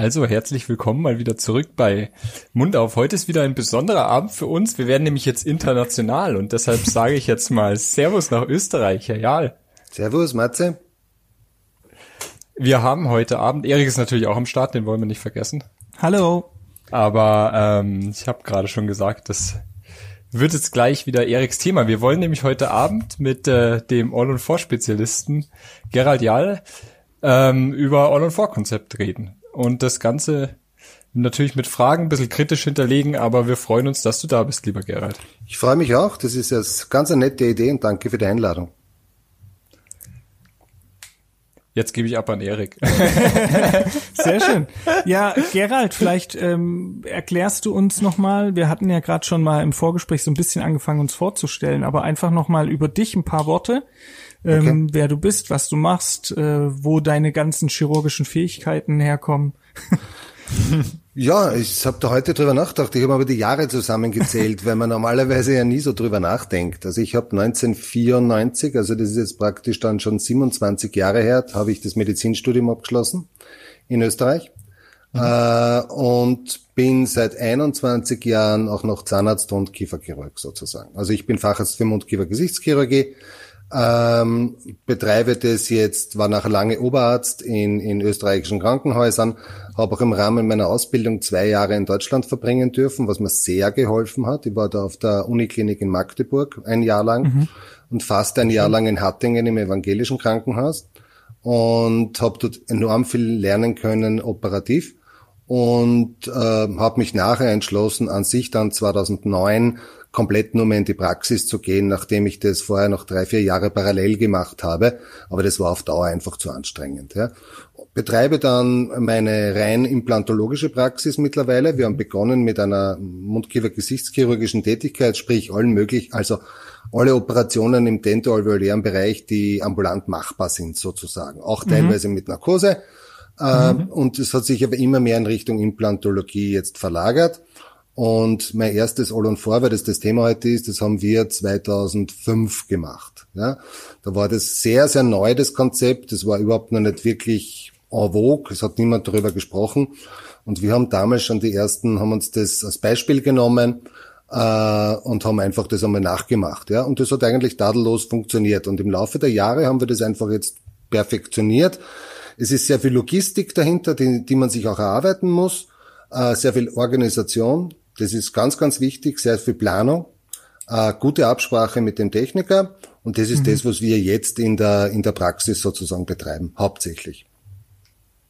Also herzlich willkommen mal wieder zurück bei Mund auf. Heute ist wieder ein besonderer Abend für uns. Wir werden nämlich jetzt international und deshalb sage ich jetzt mal Servus nach Österreich, Herr Jahl. Servus, Matze. Wir haben heute Abend, Erik ist natürlich auch am Start, den wollen wir nicht vergessen. Hallo. Aber ähm, ich habe gerade schon gesagt, das wird jetzt gleich wieder Eriks Thema. Wir wollen nämlich heute Abend mit äh, dem All-on-4-Spezialisten Gerald Jahl ähm, über All-on-4-Konzept reden und das Ganze natürlich mit Fragen ein bisschen kritisch hinterlegen, aber wir freuen uns, dass du da bist, lieber Gerald. Ich freue mich auch. Das ist jetzt ganz eine nette Idee und danke für die Einladung. Jetzt gebe ich ab an Erik. Sehr schön. Ja, Gerald, vielleicht ähm, erklärst du uns nochmal, wir hatten ja gerade schon mal im Vorgespräch so ein bisschen angefangen, uns vorzustellen, aber einfach nochmal über dich ein paar Worte ähm, okay. wer du bist, was du machst, äh, wo deine ganzen chirurgischen Fähigkeiten herkommen. Ja, ich habe da heute drüber nachgedacht. Ich habe aber die Jahre zusammengezählt, weil man normalerweise ja nie so drüber nachdenkt. Also ich habe 1994, also das ist jetzt praktisch dann schon 27 Jahre her, habe ich das Medizinstudium abgeschlossen in Österreich. Mhm. Äh, und bin seit 21 Jahren auch noch Zahnarzt und Kieferchirurg sozusagen. Also ich bin Facharzt für Mund-Kiefer-Gesichtschirurgie ähm, betreibe das jetzt, war nachher lange Oberarzt in, in österreichischen Krankenhäusern, habe auch im Rahmen meiner Ausbildung zwei Jahre in Deutschland verbringen dürfen, was mir sehr geholfen hat. Ich war da auf der Uniklinik in Magdeburg ein Jahr lang mhm. und fast ein Jahr lang in Hattingen im evangelischen Krankenhaus und habe dort enorm viel lernen können operativ und äh, habe mich nachher entschlossen, an sich dann 2009 komplett nur mehr in die Praxis zu gehen, nachdem ich das vorher noch drei, vier Jahre parallel gemacht habe. Aber das war auf Dauer einfach zu anstrengend. Ja. Betreibe dann meine rein implantologische Praxis mittlerweile. Wir haben begonnen mit einer Mundkiefer-Gesichtschirurgischen Tätigkeit, sprich allen möglich, also alle Operationen im dentalveolären Bereich, die ambulant machbar sind sozusagen. Auch mhm. teilweise mit Narkose. Ähm, mhm. Und es hat sich aber immer mehr in Richtung Implantologie jetzt verlagert. Und mein erstes All on Four, weil das das Thema heute ist, das haben wir 2005 gemacht. Ja, da war das sehr, sehr neu, das Konzept. Das war überhaupt noch nicht wirklich en vogue. Es hat niemand darüber gesprochen. Und wir haben damals schon die ersten, haben uns das als Beispiel genommen äh, und haben einfach das einmal nachgemacht. Ja, und das hat eigentlich tadellos funktioniert. Und im Laufe der Jahre haben wir das einfach jetzt perfektioniert. Es ist sehr viel Logistik dahinter, die, die man sich auch erarbeiten muss, äh, sehr viel Organisation, das ist ganz, ganz wichtig, sehr viel Planung, äh, gute Absprache mit dem Techniker und das ist mhm. das, was wir jetzt in der, in der Praxis sozusagen betreiben, hauptsächlich.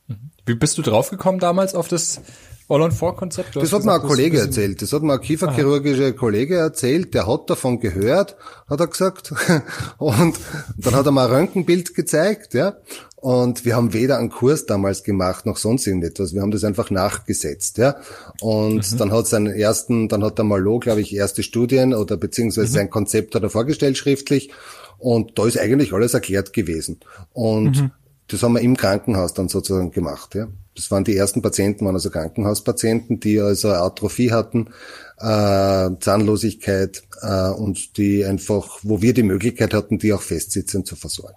Mhm. Wie bist du draufgekommen damals auf das All-on-4-Konzept? Das hat mir ein Kollege erzählt. Das hat mir ein kieferchirurgischer Kollege erzählt. Der hat davon gehört, hat er gesagt. Und dann hat er mal ein Röntgenbild gezeigt, ja. Und wir haben weder einen Kurs damals gemacht noch sonst irgendetwas. Wir haben das einfach nachgesetzt, ja. Und mhm. dann hat seinen ersten, dann hat der Malo, glaube ich, erste Studien oder beziehungsweise mhm. sein Konzept hat er vorgestellt schriftlich. Und da ist eigentlich alles erklärt gewesen. Und mhm. das haben wir im Krankenhaus dann sozusagen gemacht, ja. Das waren die ersten Patienten, waren also Krankenhauspatienten, die also Atrophie hatten, äh, Zahnlosigkeit äh, und die einfach, wo wir die Möglichkeit hatten, die auch festsitzend zu versorgen.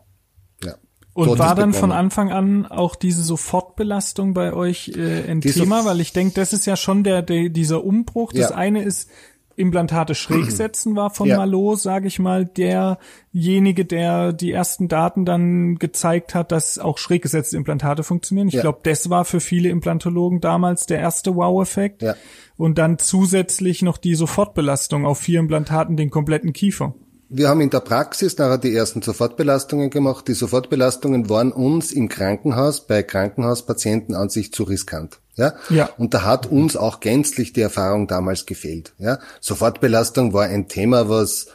Und war dann von Anfang an auch diese Sofortbelastung bei euch äh, ein die Thema? Weil ich denke, das ist ja schon der, der dieser Umbruch. Das ja. eine ist Implantate schräg setzen war von ja. Malo, sage ich mal, derjenige, der die ersten Daten dann gezeigt hat, dass auch schräg gesetzte Implantate funktionieren. Ich ja. glaube, das war für viele Implantologen damals der erste Wow-Effekt. Ja. Und dann zusätzlich noch die Sofortbelastung auf vier Implantaten den kompletten Kiefer wir haben in der Praxis nachher die ersten Sofortbelastungen gemacht. Die Sofortbelastungen waren uns im Krankenhaus bei Krankenhauspatienten an sich zu riskant. Ja? ja. Und da hat uns auch gänzlich die Erfahrung damals gefehlt. Ja? Sofortbelastung war ein Thema, was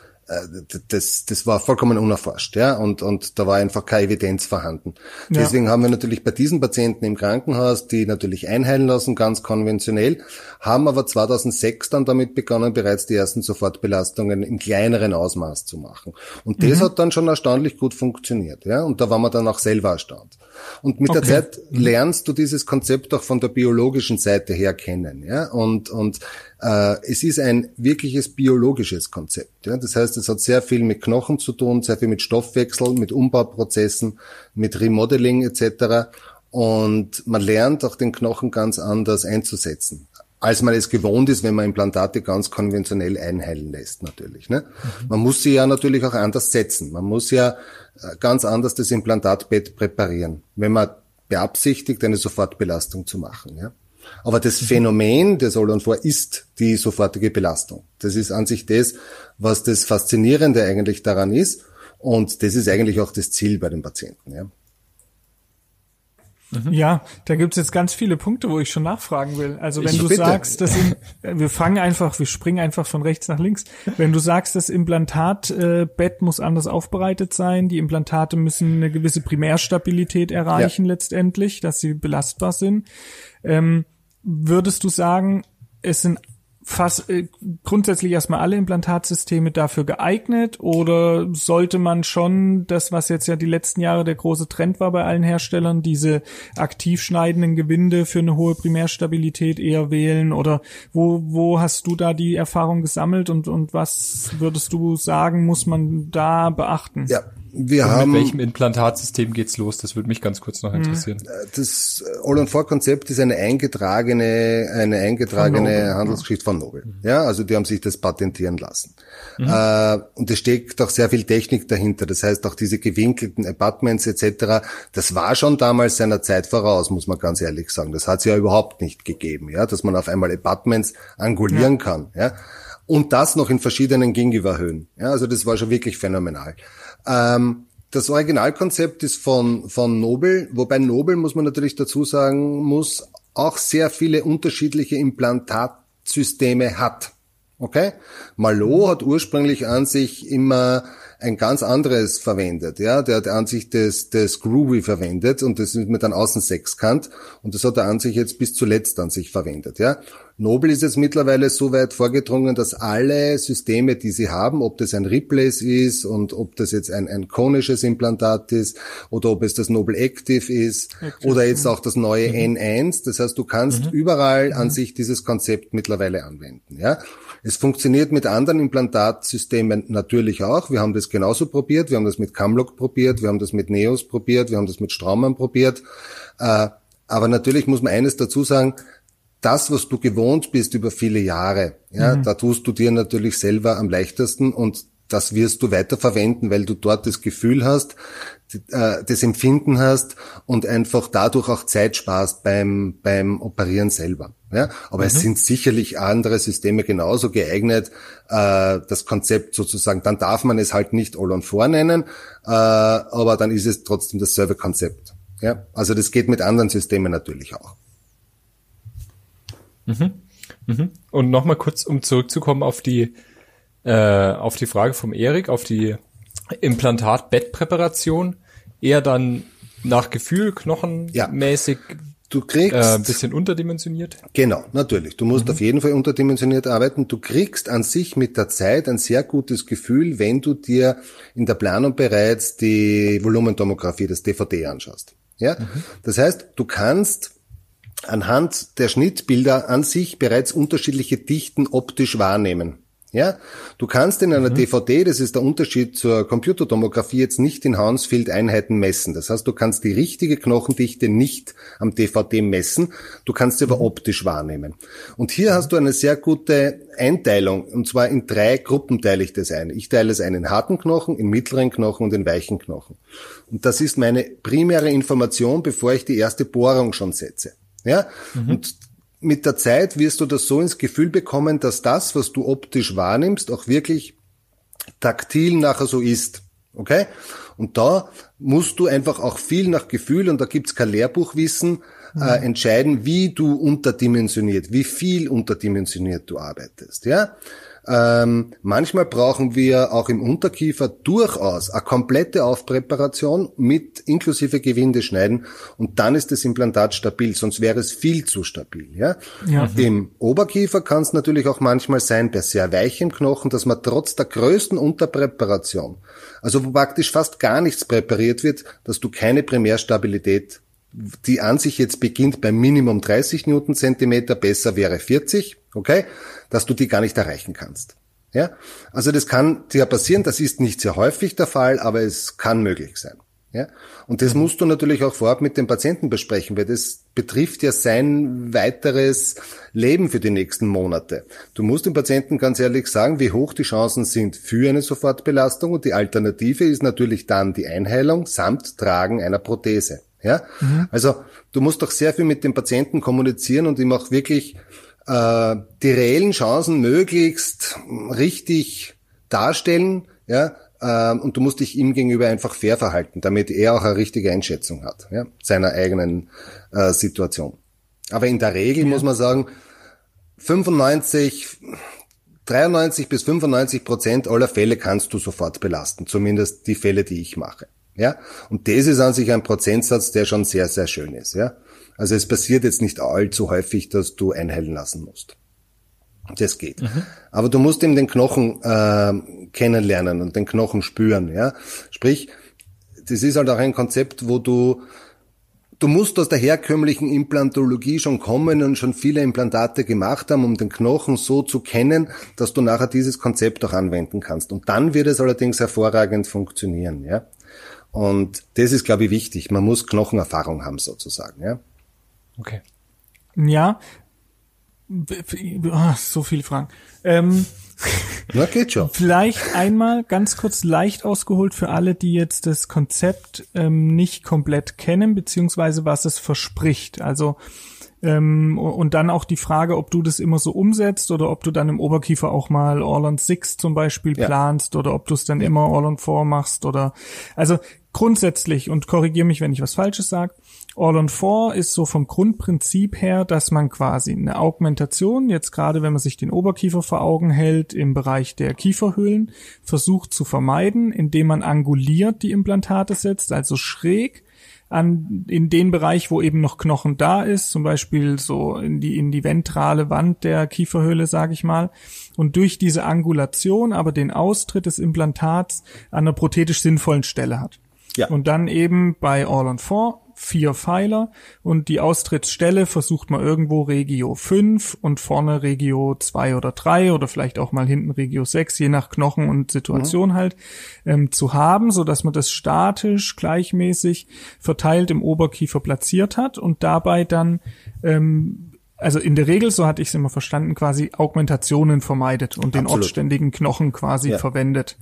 das, das war vollkommen unerforscht, ja, und, und da war einfach keine Evidenz vorhanden. Ja. Deswegen haben wir natürlich bei diesen Patienten im Krankenhaus, die natürlich einheilen lassen, ganz konventionell, haben aber 2006 dann damit begonnen, bereits die ersten Sofortbelastungen im kleineren Ausmaß zu machen. Und das mhm. hat dann schon erstaunlich gut funktioniert, ja, und da waren wir dann auch selber erstaunt. Und mit okay. der Zeit mhm. lernst du dieses Konzept auch von der biologischen Seite her kennen, ja, und, und äh, es ist ein wirkliches biologisches Konzept. Ja? Das heißt, es hat sehr viel mit Knochen zu tun, sehr viel mit Stoffwechsel, mit Umbauprozessen, mit Remodeling etc. Und man lernt auch den Knochen ganz anders einzusetzen, als man es gewohnt ist, wenn man Implantate ganz konventionell einheilen lässt, natürlich. Ne? Mhm. Man muss sie ja natürlich auch anders setzen. Man muss ja äh, ganz anders das Implantatbett präparieren, wenn man beabsichtigt, eine Sofortbelastung zu machen. Ja? Aber das Phänomen on Four ist die sofortige Belastung. Das ist an sich das, was das Faszinierende eigentlich daran ist. Und das ist eigentlich auch das Ziel bei den Patienten. Ja. Mhm. Ja, da gibt's jetzt ganz viele Punkte, wo ich schon nachfragen will. Also wenn ich du bitte. sagst, dass im, wir fangen einfach, wir springen einfach von rechts nach links. Wenn du sagst, das Implantatbett äh, muss anders aufbereitet sein, die Implantate müssen eine gewisse Primärstabilität erreichen ja. letztendlich, dass sie belastbar sind. Ähm, würdest du sagen, es sind fast äh, grundsätzlich erstmal alle Implantatsysteme dafür geeignet oder sollte man schon das, was jetzt ja die letzten Jahre der große Trend war bei allen Herstellern, diese aktiv schneidenden Gewinde für eine hohe Primärstabilität eher wählen oder wo, wo hast du da die Erfahrung gesammelt und, und was würdest du sagen, muss man da beachten? Ja, wir Und haben, mit welchem Implantatsystem geht's los? Das würde mich ganz kurz noch mhm. interessieren. Das All-on-4-Konzept ist eine eingetragene, eine eingetragene Handelsgeschichte von Nobel. Mhm. Ja, also die haben sich das patentieren lassen. Mhm. Äh, und es steckt auch sehr viel Technik dahinter. Das heißt auch diese gewinkelten Apartments etc. Das war schon damals seiner Zeit voraus, muss man ganz ehrlich sagen. Das hat es ja überhaupt nicht gegeben, ja, dass man auf einmal Apartments angulieren ja. kann, ja. Und das noch in verschiedenen Gingiva-Höhen. Ja, also das war schon wirklich phänomenal. Ähm, das Originalkonzept ist von, von Nobel, wobei Nobel, muss man natürlich dazu sagen, muss auch sehr viele unterschiedliche Implantatsysteme hat. Okay? Malot hat ursprünglich an sich immer ein ganz anderes verwendet. Ja, der hat an sich das, das Groovy verwendet und das ist mit einem Außensechskant und das hat er an sich jetzt bis zuletzt an sich verwendet. Ja, Nobel ist jetzt mittlerweile so weit vorgedrungen, dass alle Systeme, die sie haben, ob das ein Replace ist und ob das jetzt ein, ein konisches Implantat ist oder ob es das Nobel Active ist Active. oder jetzt auch das neue mhm. N1. Das heißt, du kannst mhm. überall an mhm. sich dieses Konzept mittlerweile anwenden. Ja, es funktioniert mit anderen Implantatsystemen natürlich auch. Wir haben das genauso probiert. Wir haben das mit Camlock probiert. Wir haben das mit Neos probiert. Wir haben das mit Straumann probiert. Äh, aber natürlich muss man eines dazu sagen. Das, was du gewohnt bist über viele Jahre, ja, mhm. da tust du dir natürlich selber am leichtesten und das wirst du weiter verwenden, weil du dort das Gefühl hast, äh, das Empfinden hast und einfach dadurch auch Zeit sparst beim, beim Operieren selber. Ja, aber mhm. es sind sicherlich andere Systeme genauso geeignet, äh, das Konzept sozusagen, dann darf man es halt nicht all on four nennen, äh, aber dann ist es trotzdem das Server-Konzept. Ja, also das geht mit anderen Systemen natürlich auch. Mhm. Mhm. Und nochmal kurz, um zurückzukommen auf die, äh, auf die Frage vom Erik, auf die Implantat-Bettpräparation, eher dann nach Gefühl, knochenmäßig, ja. Du kriegst äh, ein bisschen unterdimensioniert. Genau, natürlich. Du musst mhm. auf jeden Fall unterdimensioniert arbeiten. Du kriegst an sich mit der Zeit ein sehr gutes Gefühl, wenn du dir in der Planung bereits die Volumentomographie, das DVD anschaust. Ja, mhm. das heißt, du kannst anhand der Schnittbilder an sich bereits unterschiedliche Dichten optisch wahrnehmen. Ja, du kannst in einer mhm. DVD, das ist der Unterschied zur Computertomographie, jetzt nicht in Hounsfield-Einheiten messen. Das heißt, du kannst die richtige Knochendichte nicht am DVD messen, du kannst sie aber mhm. optisch wahrnehmen. Und hier mhm. hast du eine sehr gute Einteilung, und zwar in drei Gruppen teile ich das ein. Ich teile es ein in harten Knochen, in mittleren Knochen und in weichen Knochen. Und das ist meine primäre Information, bevor ich die erste Bohrung schon setze. Ja, mhm. und mit der Zeit wirst du das so ins Gefühl bekommen, dass das, was du optisch wahrnimmst, auch wirklich taktil nachher so ist. Okay? Und da musst du einfach auch viel nach Gefühl, und da gibt's kein Lehrbuchwissen, äh, mhm. äh, entscheiden, wie du unterdimensioniert, wie viel unterdimensioniert du arbeitest. Ja? Ähm, manchmal brauchen wir auch im Unterkiefer durchaus eine komplette Aufpräparation mit inklusive Gewinde schneiden und dann ist das Implantat stabil, sonst wäre es viel zu stabil. Ja? ja. Im Oberkiefer kann es natürlich auch manchmal sein, bei sehr weichem Knochen, dass man trotz der größten Unterpräparation, also wo praktisch fast gar nichts präpariert wird, dass du keine Primärstabilität die an sich jetzt beginnt bei Minimum 30 Newtonzentimeter, besser wäre 40, okay, dass du die gar nicht erreichen kannst. Ja, also das kann dir passieren, das ist nicht sehr häufig der Fall, aber es kann möglich sein. Ja? Und das musst du natürlich auch vorab mit dem Patienten besprechen, weil das betrifft ja sein weiteres Leben für die nächsten Monate. Du musst dem Patienten ganz ehrlich sagen, wie hoch die Chancen sind für eine Sofortbelastung und die Alternative ist natürlich dann die Einheilung samt Tragen einer Prothese. Ja? Mhm. Also du musst doch sehr viel mit dem Patienten kommunizieren und ihm auch wirklich äh, die reellen Chancen möglichst richtig darstellen, ja, ähm, und du musst dich ihm gegenüber einfach fair verhalten, damit er auch eine richtige Einschätzung hat, ja, seiner eigenen äh, Situation. Aber in der Regel ja. muss man sagen, 95, 93 bis 95 Prozent aller Fälle kannst du sofort belasten, zumindest die Fälle, die ich mache. Ja, und das ist an sich ein Prozentsatz, der schon sehr, sehr schön ist. Ja, also es passiert jetzt nicht allzu häufig, dass du einheilen lassen musst. Das geht. Mhm. Aber du musst eben den Knochen äh, kennenlernen und den Knochen spüren. Ja, sprich, das ist halt auch ein Konzept, wo du Du musst aus der herkömmlichen Implantologie schon kommen und schon viele Implantate gemacht haben, um den Knochen so zu kennen, dass du nachher dieses Konzept auch anwenden kannst. Und dann wird es allerdings hervorragend funktionieren, ja. Und das ist, glaube ich, wichtig. Man muss Knochenerfahrung haben, sozusagen, ja. Okay. Ja. Ah, so viele Fragen. Ähm, Na, geht schon. Vielleicht einmal ganz kurz leicht ausgeholt für alle, die jetzt das Konzept ähm, nicht komplett kennen, beziehungsweise was es verspricht. Also ähm, und dann auch die Frage, ob du das immer so umsetzt oder ob du dann im Oberkiefer auch mal All on Six zum Beispiel ja. planst oder ob du es dann ja. immer All on Four machst oder also grundsätzlich und korrigiere mich, wenn ich was Falsches sage. All on Four ist so vom Grundprinzip her, dass man quasi eine Augmentation, jetzt gerade wenn man sich den Oberkiefer vor Augen hält, im Bereich der Kieferhöhlen, versucht zu vermeiden, indem man anguliert die Implantate setzt, also schräg an, in den Bereich, wo eben noch Knochen da ist, zum Beispiel so in die, in die ventrale Wand der Kieferhöhle, sage ich mal, und durch diese Angulation aber den Austritt des Implantats an einer prothetisch sinnvollen Stelle hat. Ja. Und dann eben bei All on Four vier Pfeiler und die Austrittsstelle versucht man irgendwo Regio 5 und vorne Regio 2 oder 3 oder vielleicht auch mal hinten Regio 6, je nach Knochen und Situation mhm. halt, ähm, zu haben, so dass man das statisch gleichmäßig verteilt im Oberkiefer platziert hat und dabei dann ähm, also in der Regel, so hatte ich es immer verstanden, quasi Augmentationen vermeidet und den Absolut. ortständigen Knochen quasi ja. verwendet.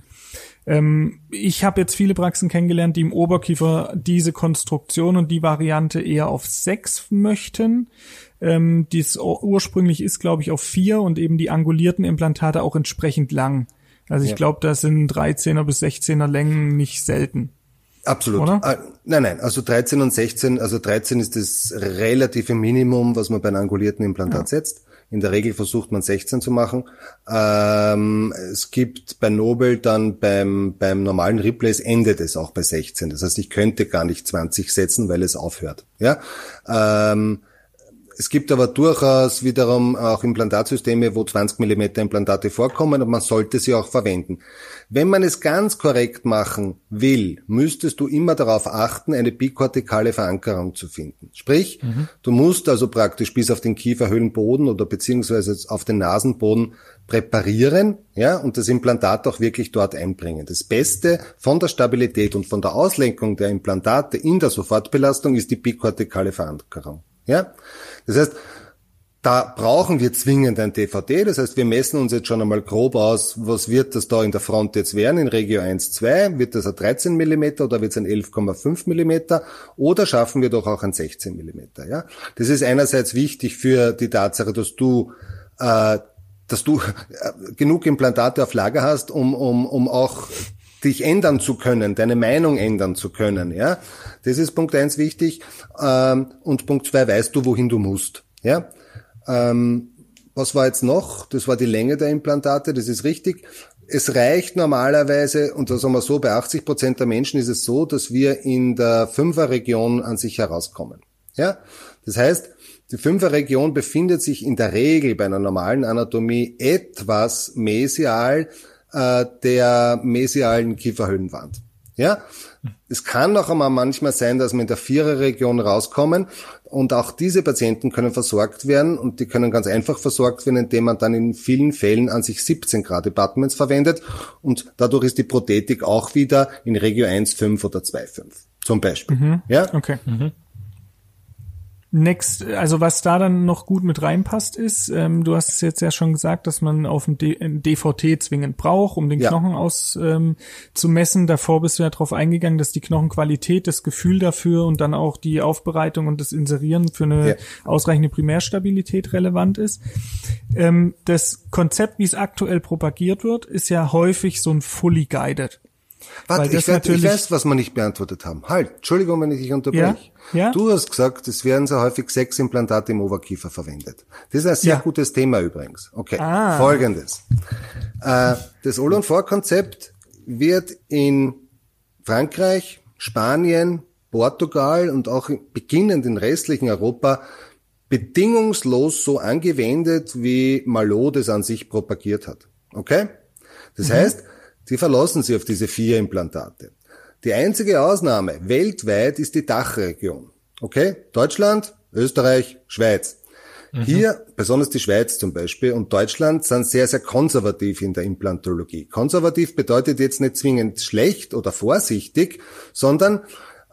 Ähm, ich habe jetzt viele Praxen kennengelernt, die im Oberkiefer diese Konstruktion und die Variante eher auf sechs möchten. Ähm, dies ursprünglich ist, glaube ich, auf vier und eben die angulierten Implantate auch entsprechend lang. Also ich ja. glaube, da sind 13er bis 16er Längen nicht selten. Absolut. Oder? Ah, nein, nein, also 13 und 16, also 13 ist das relative Minimum, was man bei einem angulierten Implantat ja. setzt. In der Regel versucht man 16 zu machen. Ähm, es gibt bei Nobel dann beim, beim normalen Replays endet es auch bei 16. Das heißt, ich könnte gar nicht 20 setzen, weil es aufhört. Ja. Ähm, es gibt aber durchaus wiederum auch Implantatsysteme, wo 20 Millimeter Implantate vorkommen und man sollte sie auch verwenden. Wenn man es ganz korrekt machen will, müsstest du immer darauf achten, eine bikortikale Verankerung zu finden. Sprich, mhm. du musst also praktisch bis auf den Kieferhöhlenboden oder beziehungsweise auf den Nasenboden präparieren, ja, und das Implantat auch wirklich dort einbringen. Das Beste von der Stabilität und von der Auslenkung der Implantate in der Sofortbelastung ist die bikortikale Verankerung. Ja? Das heißt, da brauchen wir zwingend ein DVD. Das heißt, wir messen uns jetzt schon einmal grob aus, was wird das da in der Front jetzt werden, in Regio 1, 2? Wird das ein 13 Millimeter oder wird es ein 11,5 Millimeter? Oder schaffen wir doch auch ein 16 Millimeter? Ja? Das ist einerseits wichtig für die Tatsache, dass du äh, dass du äh, genug Implantate auf Lager hast, um, um, um auch dich ändern zu können, deine Meinung ändern zu können, ja. Das ist Punkt eins wichtig. Ähm, und Punkt zwei, weißt du, wohin du musst, ja. Ähm, was war jetzt noch? Das war die Länge der Implantate, das ist richtig. Es reicht normalerweise, und das sagen wir so, bei 80 Prozent der Menschen ist es so, dass wir in der Fünferregion an sich herauskommen. Ja? Das heißt, die Fünferregion befindet sich in der Regel bei einer normalen Anatomie etwas mesial äh, der mesialen Kieferhöhlenwand. Ja, es kann auch einmal manchmal sein, dass wir in der Viererregion rauskommen und auch diese Patienten können versorgt werden und die können ganz einfach versorgt werden, indem man dann in vielen Fällen an sich 17 Grad Abutments verwendet und dadurch ist die Prothetik auch wieder in Regio 1, 5 oder 2, 5. zum Beispiel. Mhm. Ja? Okay. Mhm. Next, also was da dann noch gut mit reinpasst ist, ähm, du hast es jetzt ja schon gesagt, dass man auf dem D DVT zwingend braucht, um den ja. Knochen aus ähm, zu messen. Davor bist du ja darauf eingegangen, dass die Knochenqualität, das Gefühl dafür und dann auch die Aufbereitung und das Inserieren für eine ja. ausreichende Primärstabilität relevant ist. Ähm, das Konzept, wie es aktuell propagiert wird, ist ja häufig so ein fully guided. Warte, ich, weiß, ich weiß, was wir nicht beantwortet haben. Halt, Entschuldigung, wenn ich dich unterbreche. Ja? Ja? Du hast gesagt, es werden sehr häufig Seximplantate im Oberkiefer verwendet. Das ist ein sehr ja. gutes Thema übrigens. Okay, ah. folgendes. Äh, das All- und Vor-Konzept wird in Frankreich, Spanien, Portugal und auch beginnend in restlichen Europa bedingungslos so angewendet, wie Malot das an sich propagiert hat. Okay? Das mhm. heißt, Sie verlassen sich auf diese vier Implantate. Die einzige Ausnahme weltweit ist die Dachregion. Okay? Deutschland, Österreich, Schweiz. Mhm. Hier, besonders die Schweiz zum Beispiel und Deutschland, sind sehr, sehr konservativ in der Implantologie. Konservativ bedeutet jetzt nicht zwingend schlecht oder vorsichtig, sondern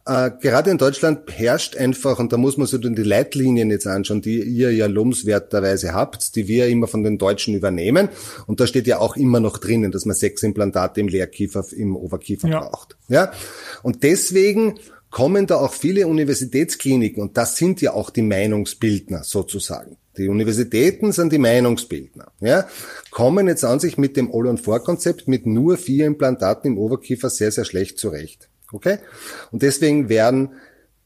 äh, gerade in Deutschland herrscht einfach, und da muss man sich dann die Leitlinien jetzt anschauen, die ihr ja lobenswerterweise habt, die wir immer von den Deutschen übernehmen. Und da steht ja auch immer noch drinnen, dass man sechs Implantate im Lehrkiefer, im Oberkiefer ja. braucht. Ja? Und deswegen kommen da auch viele Universitätskliniken, und das sind ja auch die Meinungsbildner sozusagen. Die Universitäten sind die Meinungsbildner, ja, kommen jetzt an sich mit dem All-on-4-Konzept mit nur vier Implantaten im Oberkiefer sehr, sehr schlecht zurecht. Okay? Und deswegen werden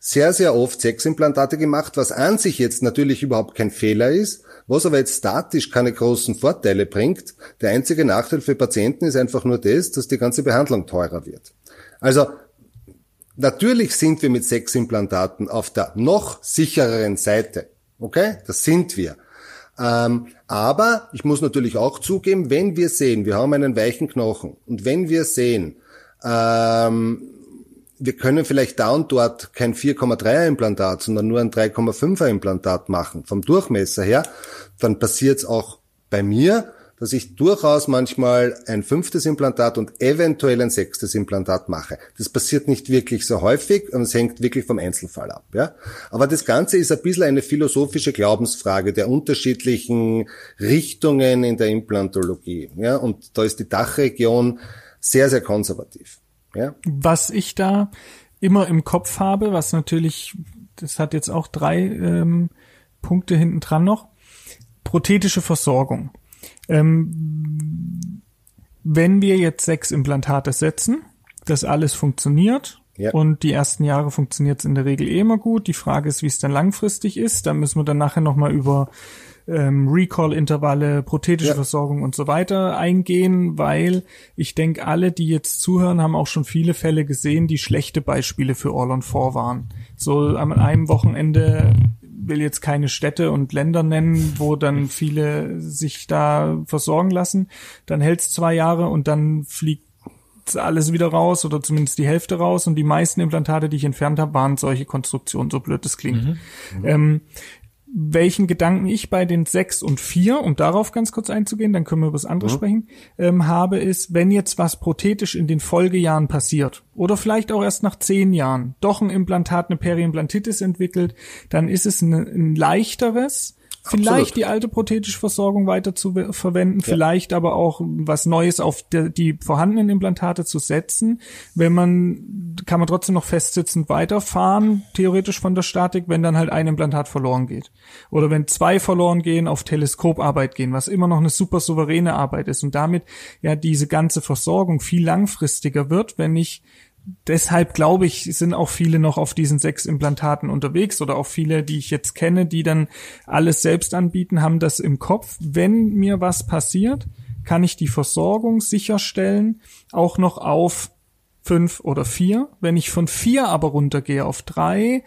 sehr, sehr oft Seximplantate gemacht, was an sich jetzt natürlich überhaupt kein Fehler ist, was aber jetzt statisch keine großen Vorteile bringt. Der einzige Nachteil für Patienten ist einfach nur das, dass die ganze Behandlung teurer wird. Also natürlich sind wir mit Seximplantaten auf der noch sichereren Seite. Okay? Das sind wir. Ähm, aber ich muss natürlich auch zugeben, wenn wir sehen, wir haben einen weichen Knochen und wenn wir sehen, ähm, wir können vielleicht da und dort kein 4,3er Implantat, sondern nur ein 3,5er Implantat machen, vom Durchmesser her, dann passiert es auch bei mir, dass ich durchaus manchmal ein fünftes Implantat und eventuell ein sechstes Implantat mache. Das passiert nicht wirklich so häufig und es hängt wirklich vom Einzelfall ab. Ja? Aber das Ganze ist ein bisschen eine philosophische Glaubensfrage der unterschiedlichen Richtungen in der Implantologie. Ja? Und da ist die Dachregion sehr, sehr konservativ. Ja. Was ich da immer im Kopf habe, was natürlich, das hat jetzt auch drei ähm, Punkte hinten dran noch, prothetische Versorgung. Ähm, wenn wir jetzt sechs Implantate setzen, das alles funktioniert ja. und die ersten Jahre funktioniert es in der Regel eh immer gut. Die Frage ist, wie es dann langfristig ist. Da müssen wir dann nachher nochmal über ähm, Recall-Intervalle, prothetische ja. Versorgung und so weiter eingehen, weil ich denke, alle, die jetzt zuhören, haben auch schon viele Fälle gesehen, die schlechte Beispiele für All-on-4 waren. So an einem Wochenende will jetzt keine Städte und Länder nennen, wo dann viele sich da versorgen lassen. Dann hält's zwei Jahre und dann fliegt alles wieder raus oder zumindest die Hälfte raus und die meisten Implantate, die ich entfernt habe, waren solche Konstruktionen, so blöd das klingt. Mhm. Mhm. Ähm, welchen Gedanken ich bei den sechs und vier, um darauf ganz kurz einzugehen, dann können wir über das andere mhm. sprechen, ähm, habe, ist, wenn jetzt was prothetisch in den Folgejahren passiert oder vielleicht auch erst nach zehn Jahren doch ein Implantat, eine Periimplantitis entwickelt, dann ist es ein, ein leichteres, Vielleicht Absolut. die alte prothetische Versorgung weiter zu verwenden, ja. vielleicht aber auch was Neues auf die, die vorhandenen Implantate zu setzen. Wenn man, kann man trotzdem noch festsitzend weiterfahren, theoretisch von der Statik, wenn dann halt ein Implantat verloren geht. Oder wenn zwei verloren gehen, auf Teleskoparbeit gehen, was immer noch eine super souveräne Arbeit ist und damit ja diese ganze Versorgung viel langfristiger wird, wenn ich deshalb glaube ich, sind auch viele noch auf diesen sechs Implantaten unterwegs oder auch viele, die ich jetzt kenne, die dann alles selbst anbieten, haben das im Kopf. Wenn mir was passiert, kann ich die Versorgung sicherstellen, auch noch auf fünf oder vier. Wenn ich von vier aber runtergehe auf drei,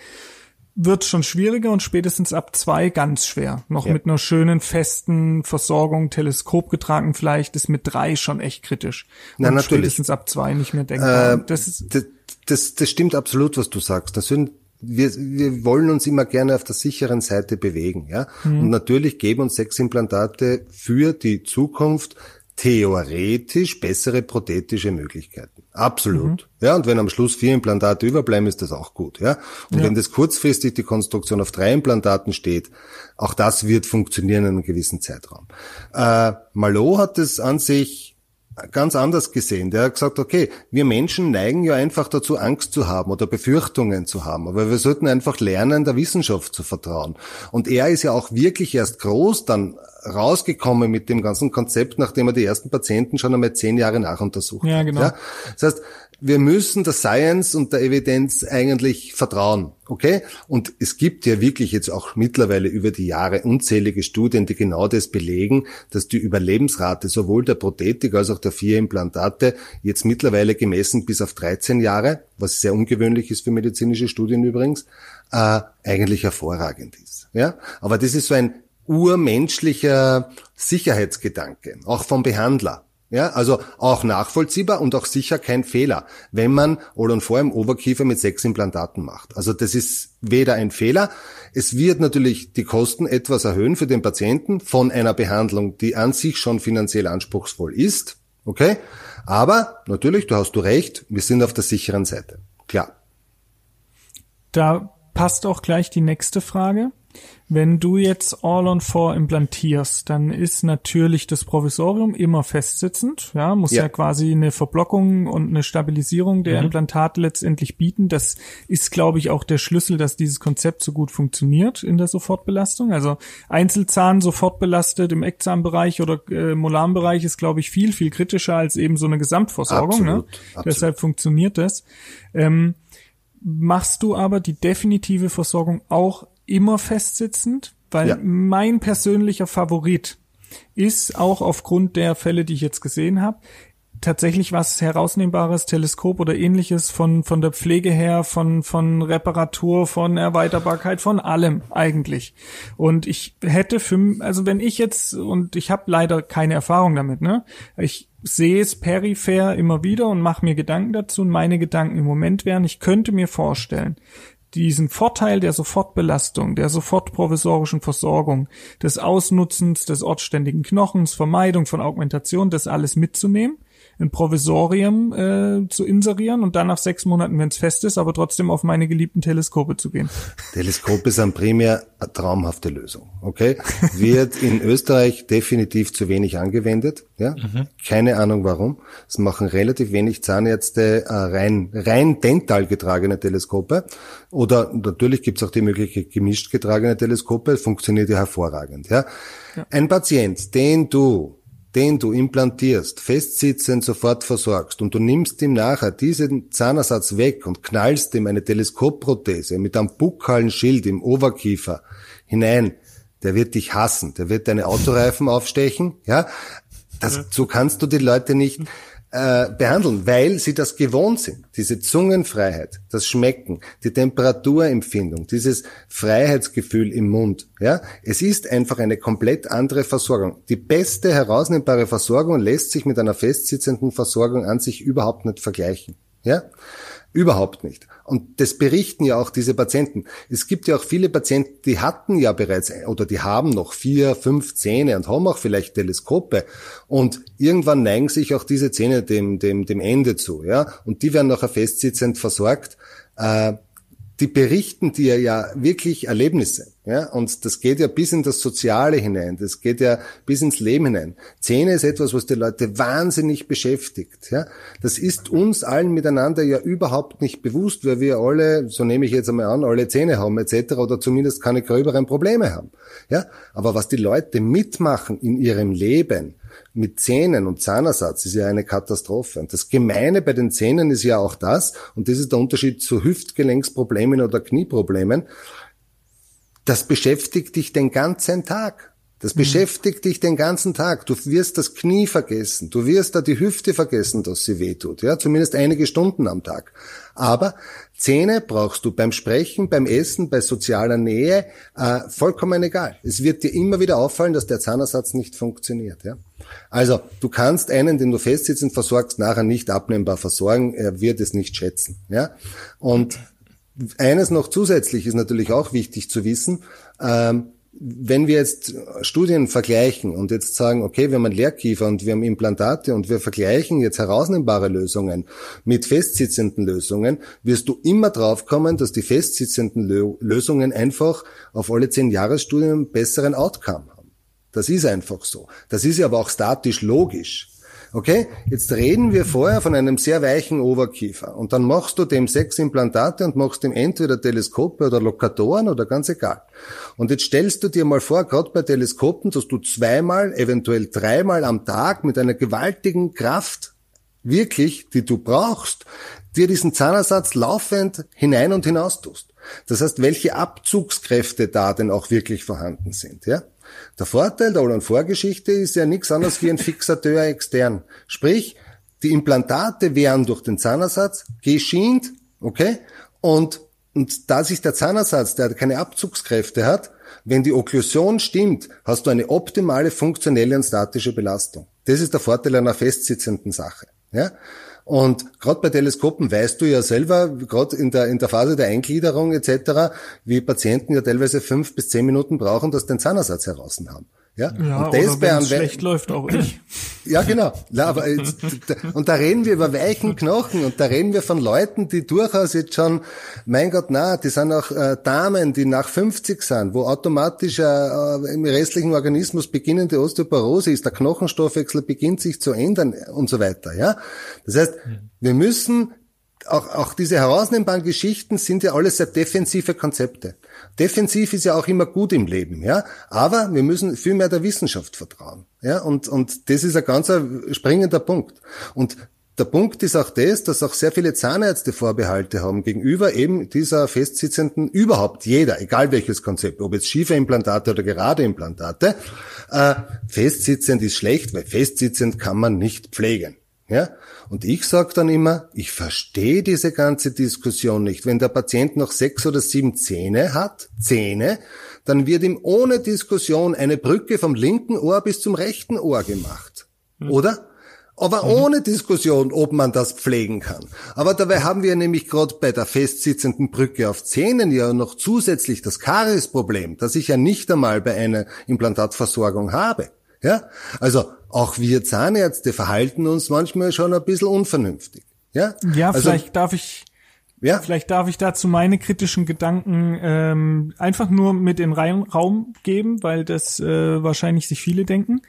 wird schon schwieriger und spätestens ab zwei ganz schwer. Noch ja. mit einer schönen festen Versorgung, Teleskop getragen vielleicht, ist mit drei schon echt kritisch. Und Na, natürlich. spätestens ab zwei nicht mehr denkbar. Äh, das, ist das, das, das stimmt absolut, was du sagst. Das sind wir, wir wollen uns immer gerne auf der sicheren Seite bewegen, ja. Mhm. Und natürlich geben uns Seximplantate für die Zukunft theoretisch bessere prothetische Möglichkeiten. Absolut. Mhm. Ja, und wenn am Schluss vier Implantate überbleiben, ist das auch gut. Ja, und ja. wenn das kurzfristig die Konstruktion auf drei Implantaten steht, auch das wird funktionieren in einem gewissen Zeitraum. Äh, Malo hat es an sich ganz anders gesehen. Der hat gesagt, okay, wir Menschen neigen ja einfach dazu, Angst zu haben oder Befürchtungen zu haben. Aber wir sollten einfach lernen, der Wissenschaft zu vertrauen. Und er ist ja auch wirklich erst groß dann rausgekommen mit dem ganzen Konzept, nachdem er die ersten Patienten schon einmal zehn Jahre nachuntersucht ja, genau. hat. Ja? Das heißt, wir müssen der Science und der Evidenz eigentlich vertrauen. Okay? Und es gibt ja wirklich jetzt auch mittlerweile über die Jahre unzählige Studien, die genau das belegen, dass die Überlebensrate sowohl der Prothetik als auch der vier Implantate jetzt mittlerweile gemessen bis auf 13 Jahre, was sehr ungewöhnlich ist für medizinische Studien übrigens, äh, eigentlich hervorragend ist. Ja? Aber das ist so ein urmenschlicher Sicherheitsgedanke, auch vom Behandler. Ja, also auch nachvollziehbar und auch sicher kein Fehler, wenn man All vor im Oberkiefer mit sechs Implantaten macht. Also das ist weder ein Fehler. Es wird natürlich die Kosten etwas erhöhen für den Patienten von einer Behandlung, die an sich schon finanziell anspruchsvoll ist. Okay? Aber natürlich, du hast du recht, wir sind auf der sicheren Seite. Klar. Da passt auch gleich die nächste Frage. Wenn du jetzt All-on-4 implantierst, dann ist natürlich das Provisorium immer festsitzend. Ja, muss ja, ja quasi eine Verblockung und eine Stabilisierung der mhm. Implantate letztendlich bieten. Das ist, glaube ich, auch der Schlüssel, dass dieses Konzept so gut funktioniert in der Sofortbelastung. Also Einzelzahn sofort belastet im Eckzahnbereich oder äh, Molarbereich ist, glaube ich, viel, viel kritischer als eben so eine Gesamtversorgung. Ne? Absolut, ne? Absolut. Deshalb funktioniert das. Ähm, machst du aber die definitive Versorgung auch immer festsitzend, weil ja. mein persönlicher Favorit ist auch aufgrund der Fälle, die ich jetzt gesehen habe, tatsächlich was herausnehmbares, Teleskop oder ähnliches von, von der Pflege her, von, von Reparatur, von Erweiterbarkeit, von allem eigentlich. Und ich hätte für, also wenn ich jetzt, und ich habe leider keine Erfahrung damit, ne? Ich sehe es peripher immer wieder und mache mir Gedanken dazu und meine Gedanken im Moment wären, ich könnte mir vorstellen, diesen Vorteil der Sofortbelastung, der sofortprovisorischen Versorgung, des Ausnutzens des ortsständigen Knochens, Vermeidung von Augmentation, das alles mitzunehmen ein Provisorium äh, zu inserieren und dann nach sechs Monaten, wenn es fest ist, aber trotzdem auf meine geliebten Teleskope zu gehen. Teleskope sind primär eine traumhafte Lösung. Okay, wird in Österreich definitiv zu wenig angewendet. Ja, mhm. keine Ahnung warum. Es machen relativ wenig Zahnärzte äh, rein rein dental getragene Teleskope oder natürlich gibt's auch die Möglichkeit gemischt getragene Teleskope. Funktioniert ja hervorragend. Ja, ja. ein Patient, den du den du implantierst, festsitzend sofort versorgst und du nimmst ihm nachher diesen Zahnersatz weg und knallst ihm eine Teleskopprothese mit einem bukalen Schild im Oberkiefer hinein, der wird dich hassen, der wird deine Autoreifen aufstechen, ja. Das, so kannst du die Leute nicht, äh, behandeln, weil sie das gewohnt sind. Diese Zungenfreiheit, das Schmecken, die Temperaturempfindung, dieses Freiheitsgefühl im Mund. Ja, es ist einfach eine komplett andere Versorgung. Die beste herausnehmbare Versorgung lässt sich mit einer festsitzenden Versorgung an sich überhaupt nicht vergleichen. Ja, Überhaupt nicht. Und das berichten ja auch diese Patienten. Es gibt ja auch viele Patienten, die hatten ja bereits oder die haben noch vier, fünf Zähne und haben auch vielleicht Teleskope. Und irgendwann neigen sich auch diese Zähne dem, dem, dem Ende zu. Ja? Und die werden nachher festsitzend versorgt. Äh, die berichten dir ja wirklich Erlebnisse. Ja, und das geht ja bis in das Soziale hinein, das geht ja bis ins Leben hinein. Zähne ist etwas, was die Leute wahnsinnig beschäftigt. Ja, das ist uns allen miteinander ja überhaupt nicht bewusst, weil wir alle, so nehme ich jetzt einmal an, alle Zähne haben etc. oder zumindest keine gröberen Probleme haben. Ja, aber was die Leute mitmachen in ihrem Leben, mit Zähnen und Zahnersatz ist ja eine Katastrophe. Und das Gemeine bei den Zähnen ist ja auch das, und das ist der Unterschied zu Hüftgelenksproblemen oder Knieproblemen, das beschäftigt dich den ganzen Tag. Das mhm. beschäftigt dich den ganzen Tag. Du wirst das Knie vergessen. Du wirst da die Hüfte vergessen, dass sie wehtut. Ja, zumindest einige Stunden am Tag. Aber Zähne brauchst du beim Sprechen, beim Essen, bei sozialer Nähe, äh, vollkommen egal. Es wird dir immer wieder auffallen, dass der Zahnersatz nicht funktioniert. Ja? Also, du kannst einen, den du festsitzend versorgst, nachher nicht abnehmbar versorgen. Er wird es nicht schätzen. Ja? Und eines noch zusätzlich ist natürlich auch wichtig zu wissen. Ähm, wenn wir jetzt Studien vergleichen und jetzt sagen, okay, wir haben einen Lehrkiefer und wir haben Implantate und wir vergleichen jetzt herausnehmbare Lösungen mit festsitzenden Lösungen, wirst du immer draufkommen, dass die festsitzenden Lösungen einfach auf alle zehn Jahresstudien besseren Outcome haben. Das ist einfach so. Das ist ja aber auch statisch logisch. Okay, jetzt reden wir vorher von einem sehr weichen Oberkiefer und dann machst du dem sechs Implantate und machst dem entweder Teleskope oder Lokatoren oder ganz egal. Und jetzt stellst du dir mal vor, gerade bei Teleskopen, dass du zweimal, eventuell dreimal am Tag mit einer gewaltigen Kraft wirklich, die du brauchst, dir diesen Zahnersatz laufend hinein und hinaus tust. Das heißt, welche Abzugskräfte da denn auch wirklich vorhanden sind, ja? Der Vorteil der Olan-Vorgeschichte ist ja nichts anderes wie ein Fixateur extern. Sprich, die Implantate werden durch den Zahnersatz geschient, okay? Und, und da sich der Zahnersatz, der keine Abzugskräfte hat, wenn die Okklusion stimmt, hast du eine optimale funktionelle und statische Belastung. Das ist der Vorteil einer festsitzenden Sache. Ja? Und gerade bei Teleskopen weißt du ja selber, gerade in der, in der Phase der Eingliederung etc., wie Patienten ja teilweise fünf bis zehn Minuten brauchen, dass den Zahnersatz heraus haben. Ja, ja und das oder wenn schlecht läuft auch ich. Ja, genau. Ja, aber jetzt, und da reden wir über weichen Knochen und da reden wir von Leuten, die durchaus jetzt schon, mein Gott, na, die sind auch äh, Damen, die nach 50 sind, wo automatisch äh, äh, im restlichen Organismus beginnende Osteoporose ist, der Knochenstoffwechsel beginnt sich zu ändern und so weiter. Ja, das heißt, wir müssen auch, auch diese herausnehmbaren Geschichten sind ja alles sehr defensive Konzepte. Defensiv ist ja auch immer gut im Leben, ja. Aber wir müssen viel mehr der Wissenschaft vertrauen, ja. Und, und das ist ein ganz springender Punkt. Und der Punkt ist auch das, dass auch sehr viele Zahnärzte Vorbehalte haben gegenüber eben dieser festsitzenden, überhaupt jeder, egal welches Konzept, ob jetzt schiefe Implantate oder gerade Implantate, äh, festsitzend ist schlecht, weil festsitzend kann man nicht pflegen. Ja? Und ich sage dann immer, ich verstehe diese ganze Diskussion nicht. Wenn der Patient noch sechs oder sieben Zähne hat, Zähne, dann wird ihm ohne Diskussion eine Brücke vom linken Ohr bis zum rechten Ohr gemacht. Mhm. Oder? Aber mhm. ohne Diskussion, ob man das pflegen kann. Aber dabei haben wir nämlich gerade bei der festsitzenden Brücke auf Zähnen ja noch zusätzlich das Kariesproblem, das ich ja nicht einmal bei einer Implantatversorgung habe. Ja? Also auch wir Zahnärzte verhalten uns manchmal schon ein bisschen unvernünftig. Ja, ja also, vielleicht darf ich ja? Vielleicht darf ich dazu meine kritischen Gedanken ähm, einfach nur mit in den Raum geben, weil das äh, wahrscheinlich sich viele denken.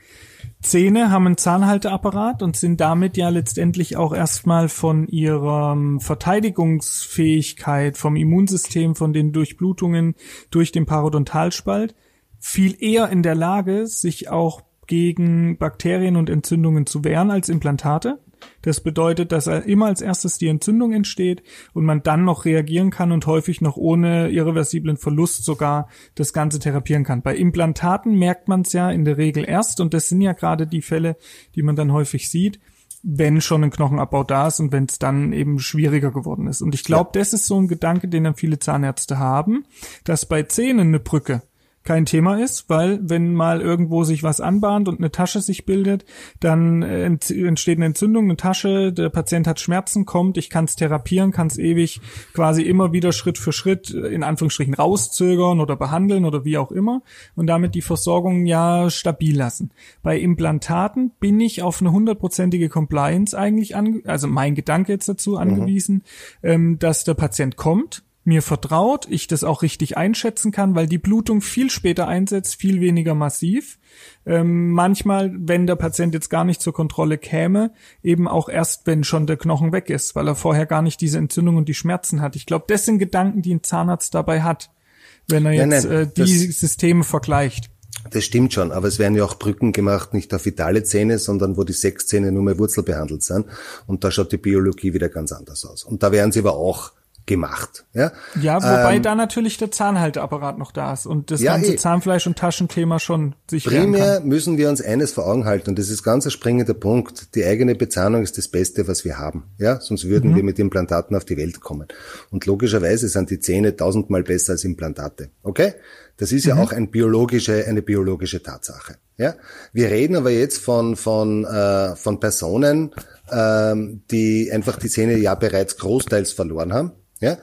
Zähne haben einen Zahnhalteapparat und sind damit ja letztendlich auch erstmal von ihrer Verteidigungsfähigkeit, vom Immunsystem, von den Durchblutungen durch den Parodontalspalt viel eher in der Lage, sich auch gegen Bakterien und Entzündungen zu wehren als Implantate. Das bedeutet, dass immer als erstes die Entzündung entsteht und man dann noch reagieren kann und häufig noch ohne irreversiblen Verlust sogar das Ganze therapieren kann. Bei Implantaten merkt man es ja in der Regel erst und das sind ja gerade die Fälle, die man dann häufig sieht, wenn schon ein Knochenabbau da ist und wenn es dann eben schwieriger geworden ist. Und ich glaube, ja. das ist so ein Gedanke, den dann viele Zahnärzte haben, dass bei Zähnen eine Brücke kein Thema ist, weil wenn mal irgendwo sich was anbahnt und eine Tasche sich bildet, dann entsteht eine Entzündung, eine Tasche, der Patient hat Schmerzen, kommt, ich kann es therapieren, kann es ewig quasi immer wieder Schritt für Schritt in Anführungsstrichen rauszögern oder behandeln oder wie auch immer und damit die Versorgung ja stabil lassen. Bei Implantaten bin ich auf eine hundertprozentige Compliance eigentlich an, also mein Gedanke jetzt dazu mhm. angewiesen, mhm. ähm, dass der Patient kommt, mir vertraut, ich das auch richtig einschätzen kann, weil die Blutung viel später einsetzt, viel weniger massiv. Ähm, manchmal, wenn der Patient jetzt gar nicht zur Kontrolle käme, eben auch erst, wenn schon der Knochen weg ist, weil er vorher gar nicht diese Entzündung und die Schmerzen hat. Ich glaube, das sind Gedanken, die ein Zahnarzt dabei hat, wenn er jetzt nein, nein, äh, die Systeme vergleicht. Das stimmt schon, aber es werden ja auch Brücken gemacht, nicht auf vitale Zähne, sondern wo die sechs Zähne nur mehr wurzelbehandelt sind. Und da schaut die Biologie wieder ganz anders aus. Und da werden sie aber auch gemacht. Ja, ja wobei ähm, da natürlich der Zahnhalteapparat noch da ist und das ja, ganze eh. Zahnfleisch- und Taschenthema schon sich Primär müssen wir uns eines vor Augen halten und das ist ganz ein springender Punkt. Die eigene Bezahnung ist das Beste, was wir haben. Ja, sonst würden mhm. wir mit Implantaten auf die Welt kommen. Und logischerweise sind die Zähne tausendmal besser als Implantate. Okay? Das ist mhm. ja auch ein biologische, eine biologische Tatsache. Ja, wir reden aber jetzt von von äh, von Personen, ähm, die einfach die Zähne ja bereits großteils verloren haben ja,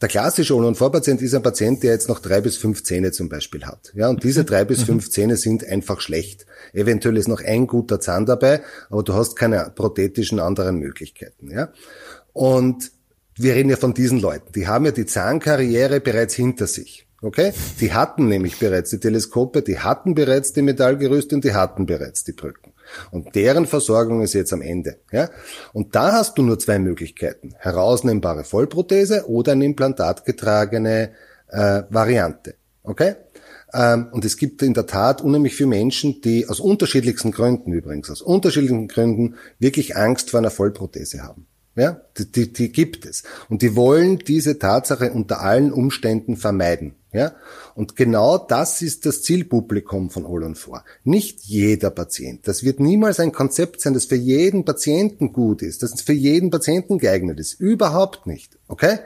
der klassische All-on-4-Patient ist ein Patient, der jetzt noch drei bis fünf Zähne zum Beispiel hat. Ja, und diese drei bis mhm. fünf Zähne sind einfach schlecht. Eventuell ist noch ein guter Zahn dabei, aber du hast keine prothetischen anderen Möglichkeiten. Ja, und wir reden ja von diesen Leuten. Die haben ja die Zahnkarriere bereits hinter sich. Okay? Die hatten nämlich bereits die Teleskope, die hatten bereits die Metallgerüste und die hatten bereits die Brücken. Und deren Versorgung ist jetzt am Ende. Ja? Und da hast du nur zwei Möglichkeiten. Herausnehmbare Vollprothese oder eine implantatgetragene äh, Variante. Okay? Ähm, und es gibt in der Tat unheimlich viele Menschen, die aus unterschiedlichsten Gründen übrigens, aus unterschiedlichen Gründen wirklich Angst vor einer Vollprothese haben. Ja, die, die, gibt es. Und die wollen diese Tatsache unter allen Umständen vermeiden. Ja, und genau das ist das Zielpublikum von All on 4. Nicht jeder Patient. Das wird niemals ein Konzept sein, das für jeden Patienten gut ist, das für jeden Patienten geeignet ist. Überhaupt nicht. Okay?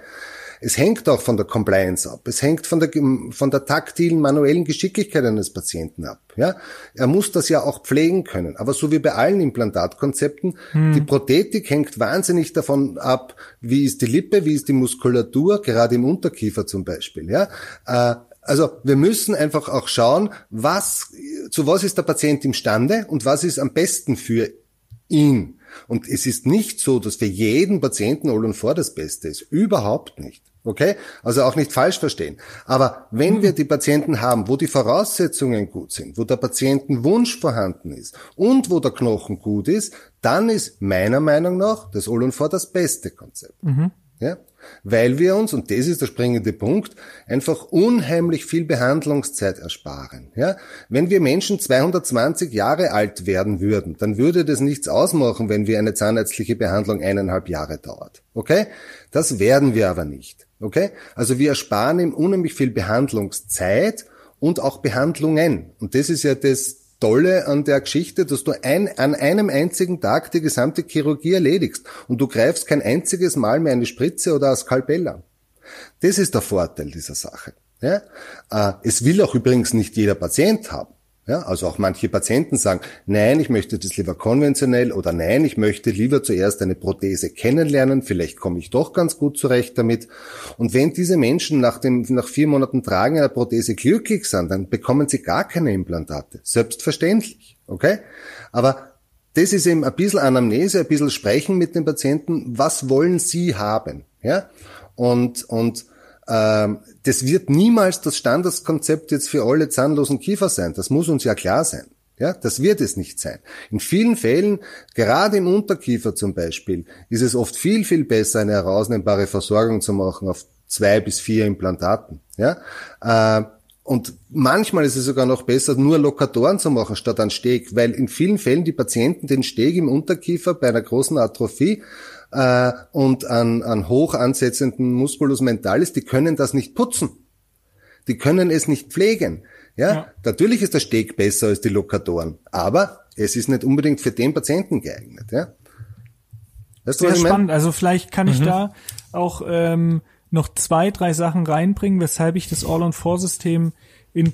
Es hängt auch von der Compliance ab. Es hängt von der, von der taktilen, manuellen Geschicklichkeit eines Patienten ab. Ja, er muss das ja auch pflegen können. Aber so wie bei allen Implantatkonzepten, hm. die Prothetik hängt wahnsinnig davon ab, wie ist die Lippe, wie ist die Muskulatur, gerade im Unterkiefer zum Beispiel. Ja, äh, also wir müssen einfach auch schauen, was, zu was ist der Patient imstande und was ist am besten für ihn. Und es ist nicht so, dass für jeden Patienten All und vor das Beste ist. Überhaupt nicht. Okay? Also auch nicht falsch verstehen. Aber wenn wir die Patienten haben, wo die Voraussetzungen gut sind, wo der Patientenwunsch vorhanden ist und wo der Knochen gut ist, dann ist meiner Meinung nach das All und vor das beste Konzept. Mhm. Ja? Weil wir uns, und das ist der springende Punkt, einfach unheimlich viel Behandlungszeit ersparen. Ja? Wenn wir Menschen 220 Jahre alt werden würden, dann würde das nichts ausmachen, wenn wir eine zahnärztliche Behandlung eineinhalb Jahre dauert. Okay? Das werden wir aber nicht. Okay? Also wir ersparen ihm unheimlich viel Behandlungszeit und auch Behandlungen. Und das ist ja das, Tolle an der Geschichte, dass du ein, an einem einzigen Tag die gesamte Chirurgie erledigst und du greifst kein einziges Mal mehr eine Spritze oder ein Skalpell an. Das ist der Vorteil dieser Sache. Ja? Äh, es will auch übrigens nicht jeder Patient haben. Ja, also auch manche Patienten sagen, nein, ich möchte das lieber konventionell oder nein, ich möchte lieber zuerst eine Prothese kennenlernen, vielleicht komme ich doch ganz gut zurecht damit. Und wenn diese Menschen nach, dem, nach vier Monaten Tragen einer Prothese glücklich sind, dann bekommen sie gar keine Implantate. Selbstverständlich. Okay? Aber das ist eben ein bisschen Anamnese, ein bisschen sprechen mit den Patienten. Was wollen sie haben? Ja? Und, und das wird niemals das Standardskonzept jetzt für alle zahnlosen Kiefer sein. Das muss uns ja klar sein. Ja, das wird es nicht sein. In vielen Fällen, gerade im Unterkiefer zum Beispiel, ist es oft viel, viel besser, eine herausnehmbare Versorgung zu machen auf zwei bis vier Implantaten. Ja, äh, und manchmal ist es sogar noch besser, nur Lokatoren zu machen statt einen Steg, weil in vielen Fällen die Patienten den Steg im Unterkiefer bei einer großen Atrophie äh, und an, an hoch ansetzenden Musculus mentalis, die können das nicht putzen. Die können es nicht pflegen. Ja? ja, natürlich ist der Steg besser als die Lokatoren, aber es ist nicht unbedingt für den Patienten geeignet. Ja? Weißt du, Sehr spannend. Also vielleicht kann ich mhm. da auch ähm, noch zwei, drei Sachen reinbringen, weshalb ich das All-on-4-System in,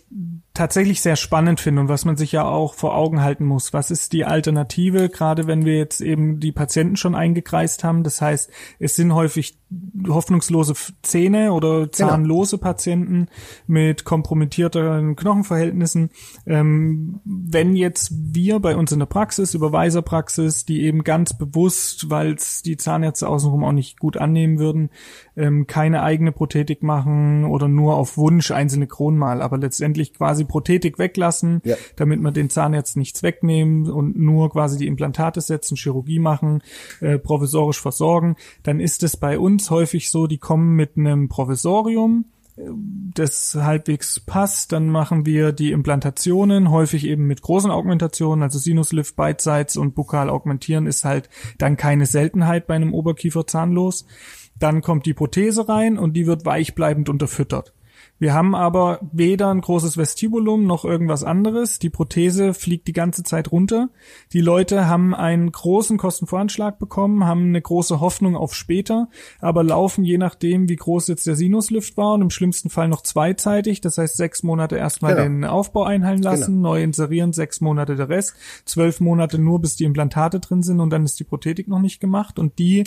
tatsächlich sehr spannend finde und was man sich ja auch vor Augen halten muss. Was ist die Alternative, gerade wenn wir jetzt eben die Patienten schon eingekreist haben? Das heißt, es sind häufig hoffnungslose Zähne oder genau. zahnlose genau. Patienten mit kompromittierten Knochenverhältnissen. Ähm, wenn jetzt wir bei uns in der Praxis, Überweiserpraxis, die eben ganz bewusst, weil es die Zahnärzte außenrum auch nicht gut annehmen würden, ähm, keine eigene Prothetik machen oder nur auf Wunsch einzelne Kronmal, aber letztendlich quasi Prothetik weglassen, ja. damit man den Zahnärzten nichts wegnehmen und nur quasi die Implantate setzen, Chirurgie machen, äh, provisorisch versorgen, dann ist es bei uns häufig so, die kommen mit einem Provisorium, äh, das halbwegs passt, dann machen wir die Implantationen, häufig eben mit großen Augmentationen, also Sinuslift, Beidseits und Bukal augmentieren ist halt dann keine Seltenheit bei einem Oberkieferzahnlos. Dann kommt die Prothese rein und die wird weichbleibend unterfüttert. Wir haben aber weder ein großes Vestibulum noch irgendwas anderes. Die Prothese fliegt die ganze Zeit runter. Die Leute haben einen großen Kostenvoranschlag bekommen, haben eine große Hoffnung auf später, aber laufen je nachdem, wie groß jetzt der Sinuslift war und im schlimmsten Fall noch zweizeitig. Das heißt, sechs Monate erstmal genau. den Aufbau einhalten lassen, genau. neu inserieren, sechs Monate der Rest, zwölf Monate nur, bis die Implantate drin sind und dann ist die Prothetik noch nicht gemacht und die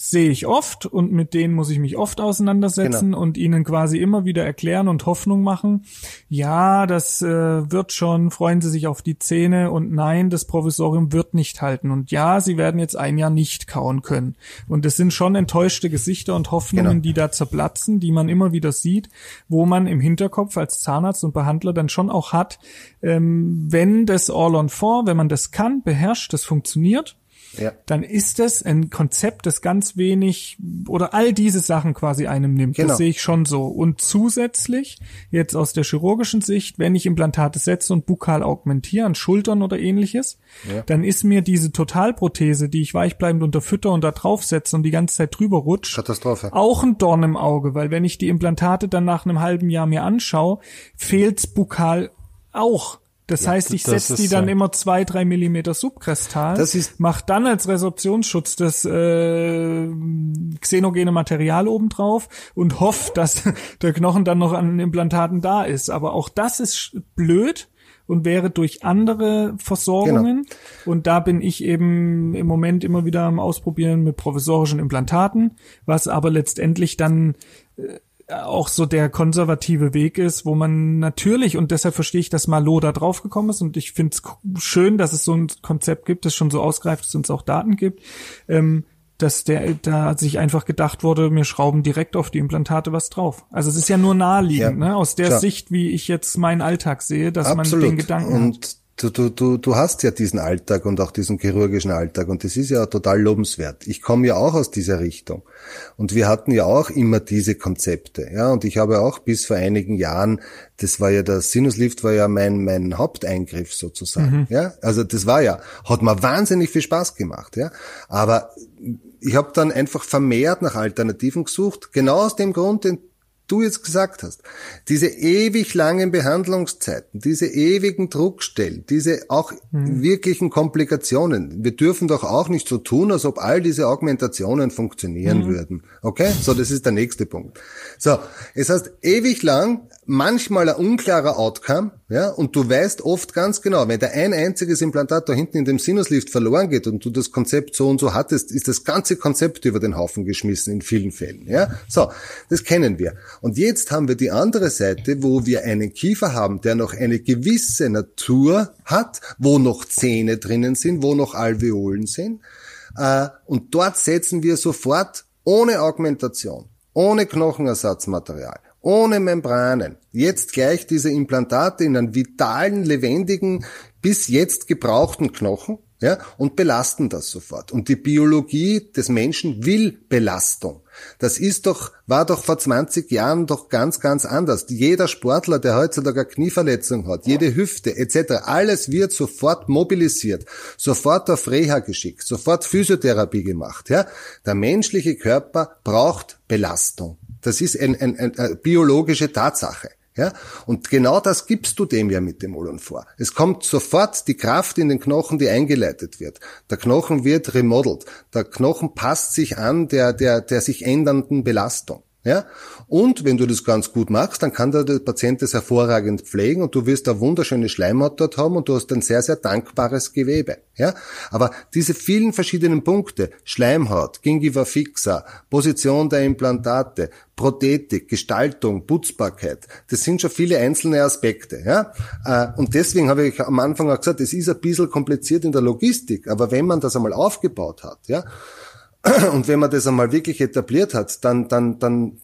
sehe ich oft und mit denen muss ich mich oft auseinandersetzen genau. und ihnen quasi immer wieder erklären und Hoffnung machen. Ja, das äh, wird schon, freuen Sie sich auf die Zähne und nein, das Provisorium wird nicht halten und ja, Sie werden jetzt ein Jahr nicht kauen können. Und es sind schon enttäuschte Gesichter und Hoffnungen, genau. die da zerplatzen, die man immer wieder sieht, wo man im Hinterkopf als Zahnarzt und Behandler dann schon auch hat, ähm, wenn das All on Four, wenn man das kann, beherrscht, das funktioniert, ja. dann ist es ein Konzept, das ganz wenig oder all diese Sachen quasi einem nimmt. Genau. Das sehe ich schon so. Und zusätzlich, jetzt aus der chirurgischen Sicht, wenn ich Implantate setze und bukal augmentiere an Schultern oder ähnliches, ja. dann ist mir diese Totalprothese, die ich weichbleibend unterfütter und da draufsetze und die ganze Zeit drüber rutscht, Katastrophe. auch ein Dorn im Auge, weil wenn ich die Implantate dann nach einem halben Jahr mir anschaue, fehlt's bukal auch. Das ja, heißt, ich setze die dann so. immer zwei, drei Millimeter subkrestal, das ist mach dann als Resorptionsschutz das äh, xenogene Material obendrauf und hoffe, dass der Knochen dann noch an Implantaten da ist. Aber auch das ist blöd und wäre durch andere Versorgungen. Genau. Und da bin ich eben im Moment immer wieder am Ausprobieren mit provisorischen Implantaten, was aber letztendlich dann äh, auch so der konservative Weg ist, wo man natürlich, und deshalb verstehe ich, dass Malo da draufgekommen ist und ich finde es schön, dass es so ein Konzept gibt, das schon so ausgreift, dass es auch Daten gibt, ähm, dass der da sich einfach gedacht wurde, wir schrauben direkt auf die Implantate was drauf. Also es ist ja nur naheliegend, ja, ne? aus der klar. Sicht, wie ich jetzt meinen Alltag sehe, dass Absolut. man den Gedanken und hat du, du, du, du hast ja diesen Alltag und auch diesen chirurgischen Alltag und das ist ja total lobenswert. Ich komme ja auch aus dieser Richtung und wir hatten ja auch immer diese Konzepte, ja und ich habe auch bis vor einigen Jahren, das war ja der Sinuslift war ja mein mein Haupteingriff sozusagen, mhm. ja also das war ja hat mir wahnsinnig viel Spaß gemacht, ja aber ich habe dann einfach vermehrt nach Alternativen gesucht, genau aus dem Grund, den du jetzt gesagt hast, diese ewig langen Behandlungszeiten, diese ewigen Druckstellen, diese auch mhm. wirklichen Komplikationen. Wir dürfen doch auch nicht so tun, als ob all diese Augmentationen funktionieren mhm. würden. Okay? So, das ist der nächste Punkt. So, es heißt ewig lang, manchmal ein unklarer Outcome, ja, und du weißt oft ganz genau, wenn der ein einziges Implantat da hinten in dem Sinuslift verloren geht und du das Konzept so und so hattest, ist das ganze Konzept über den Haufen geschmissen in vielen Fällen, ja. So, das kennen wir. Und jetzt haben wir die andere Seite, wo wir einen Kiefer haben, der noch eine gewisse Natur hat, wo noch Zähne drinnen sind, wo noch Alveolen sind. Äh, und dort setzen wir sofort ohne Augmentation, ohne Knochenersatzmaterial, ohne Membranen, jetzt gleich diese Implantate in einen vitalen, lebendigen, bis jetzt gebrauchten Knochen, ja, und belasten das sofort. Und die Biologie des Menschen will Belastung. Das ist doch, war doch vor 20 Jahren doch ganz, ganz anders. Jeder Sportler, der heutzutage eine Knieverletzung hat, jede Hüfte etc., alles wird sofort mobilisiert, sofort auf Reha geschickt, sofort Physiotherapie gemacht. Ja? Der menschliche Körper braucht Belastung. Das ist eine ein, ein biologische Tatsache. Ja? Und genau das gibst du dem ja mit dem Olon vor. Es kommt sofort die Kraft in den Knochen, die eingeleitet wird. Der Knochen wird remodelt. Der Knochen passt sich an der, der, der sich ändernden Belastung. Ja? Und wenn du das ganz gut machst, dann kann der, Patient das hervorragend pflegen und du wirst eine wunderschöne Schleimhaut dort haben und du hast ein sehr, sehr dankbares Gewebe. Ja? Aber diese vielen verschiedenen Punkte, Schleimhaut, Gingiva fixa, Position der Implantate, Prothetik, Gestaltung, Putzbarkeit, das sind schon viele einzelne Aspekte. Ja? Äh, und deswegen habe ich am Anfang auch gesagt, es ist ein bisschen kompliziert in der Logistik, aber wenn man das einmal aufgebaut hat, ja, und wenn man das einmal wirklich etabliert hat, dann, dann, dann,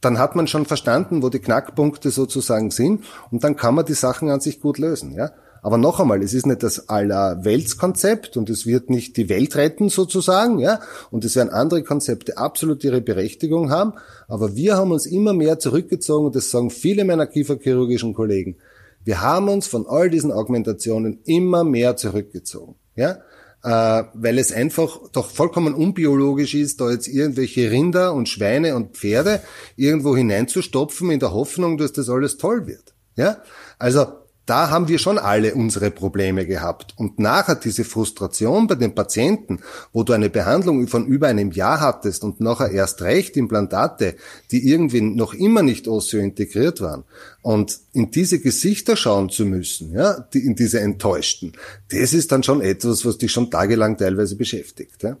dann hat man schon verstanden, wo die Knackpunkte sozusagen sind und dann kann man die Sachen an sich gut lösen, ja. Aber noch einmal, es ist nicht das aller Weltskonzept und es wird nicht die Welt retten sozusagen, ja. Und es werden andere Konzepte absolut ihre Berechtigung haben. Aber wir haben uns immer mehr zurückgezogen und das sagen viele meiner kieferchirurgischen Kollegen. Wir haben uns von all diesen Augmentationen immer mehr zurückgezogen, ja äh, weil es einfach doch vollkommen unbiologisch ist, da jetzt irgendwelche Rinder und Schweine und Pferde irgendwo hineinzustopfen in der Hoffnung, dass das alles toll wird. Ja, also da haben wir schon alle unsere Probleme gehabt. Und nachher diese Frustration bei den Patienten, wo du eine Behandlung von über einem Jahr hattest und nachher erst recht Implantate, die irgendwie noch immer nicht osseo integriert waren, und in diese Gesichter schauen zu müssen, ja, die, in diese Enttäuschten, das ist dann schon etwas, was dich schon tagelang teilweise beschäftigt. Ja.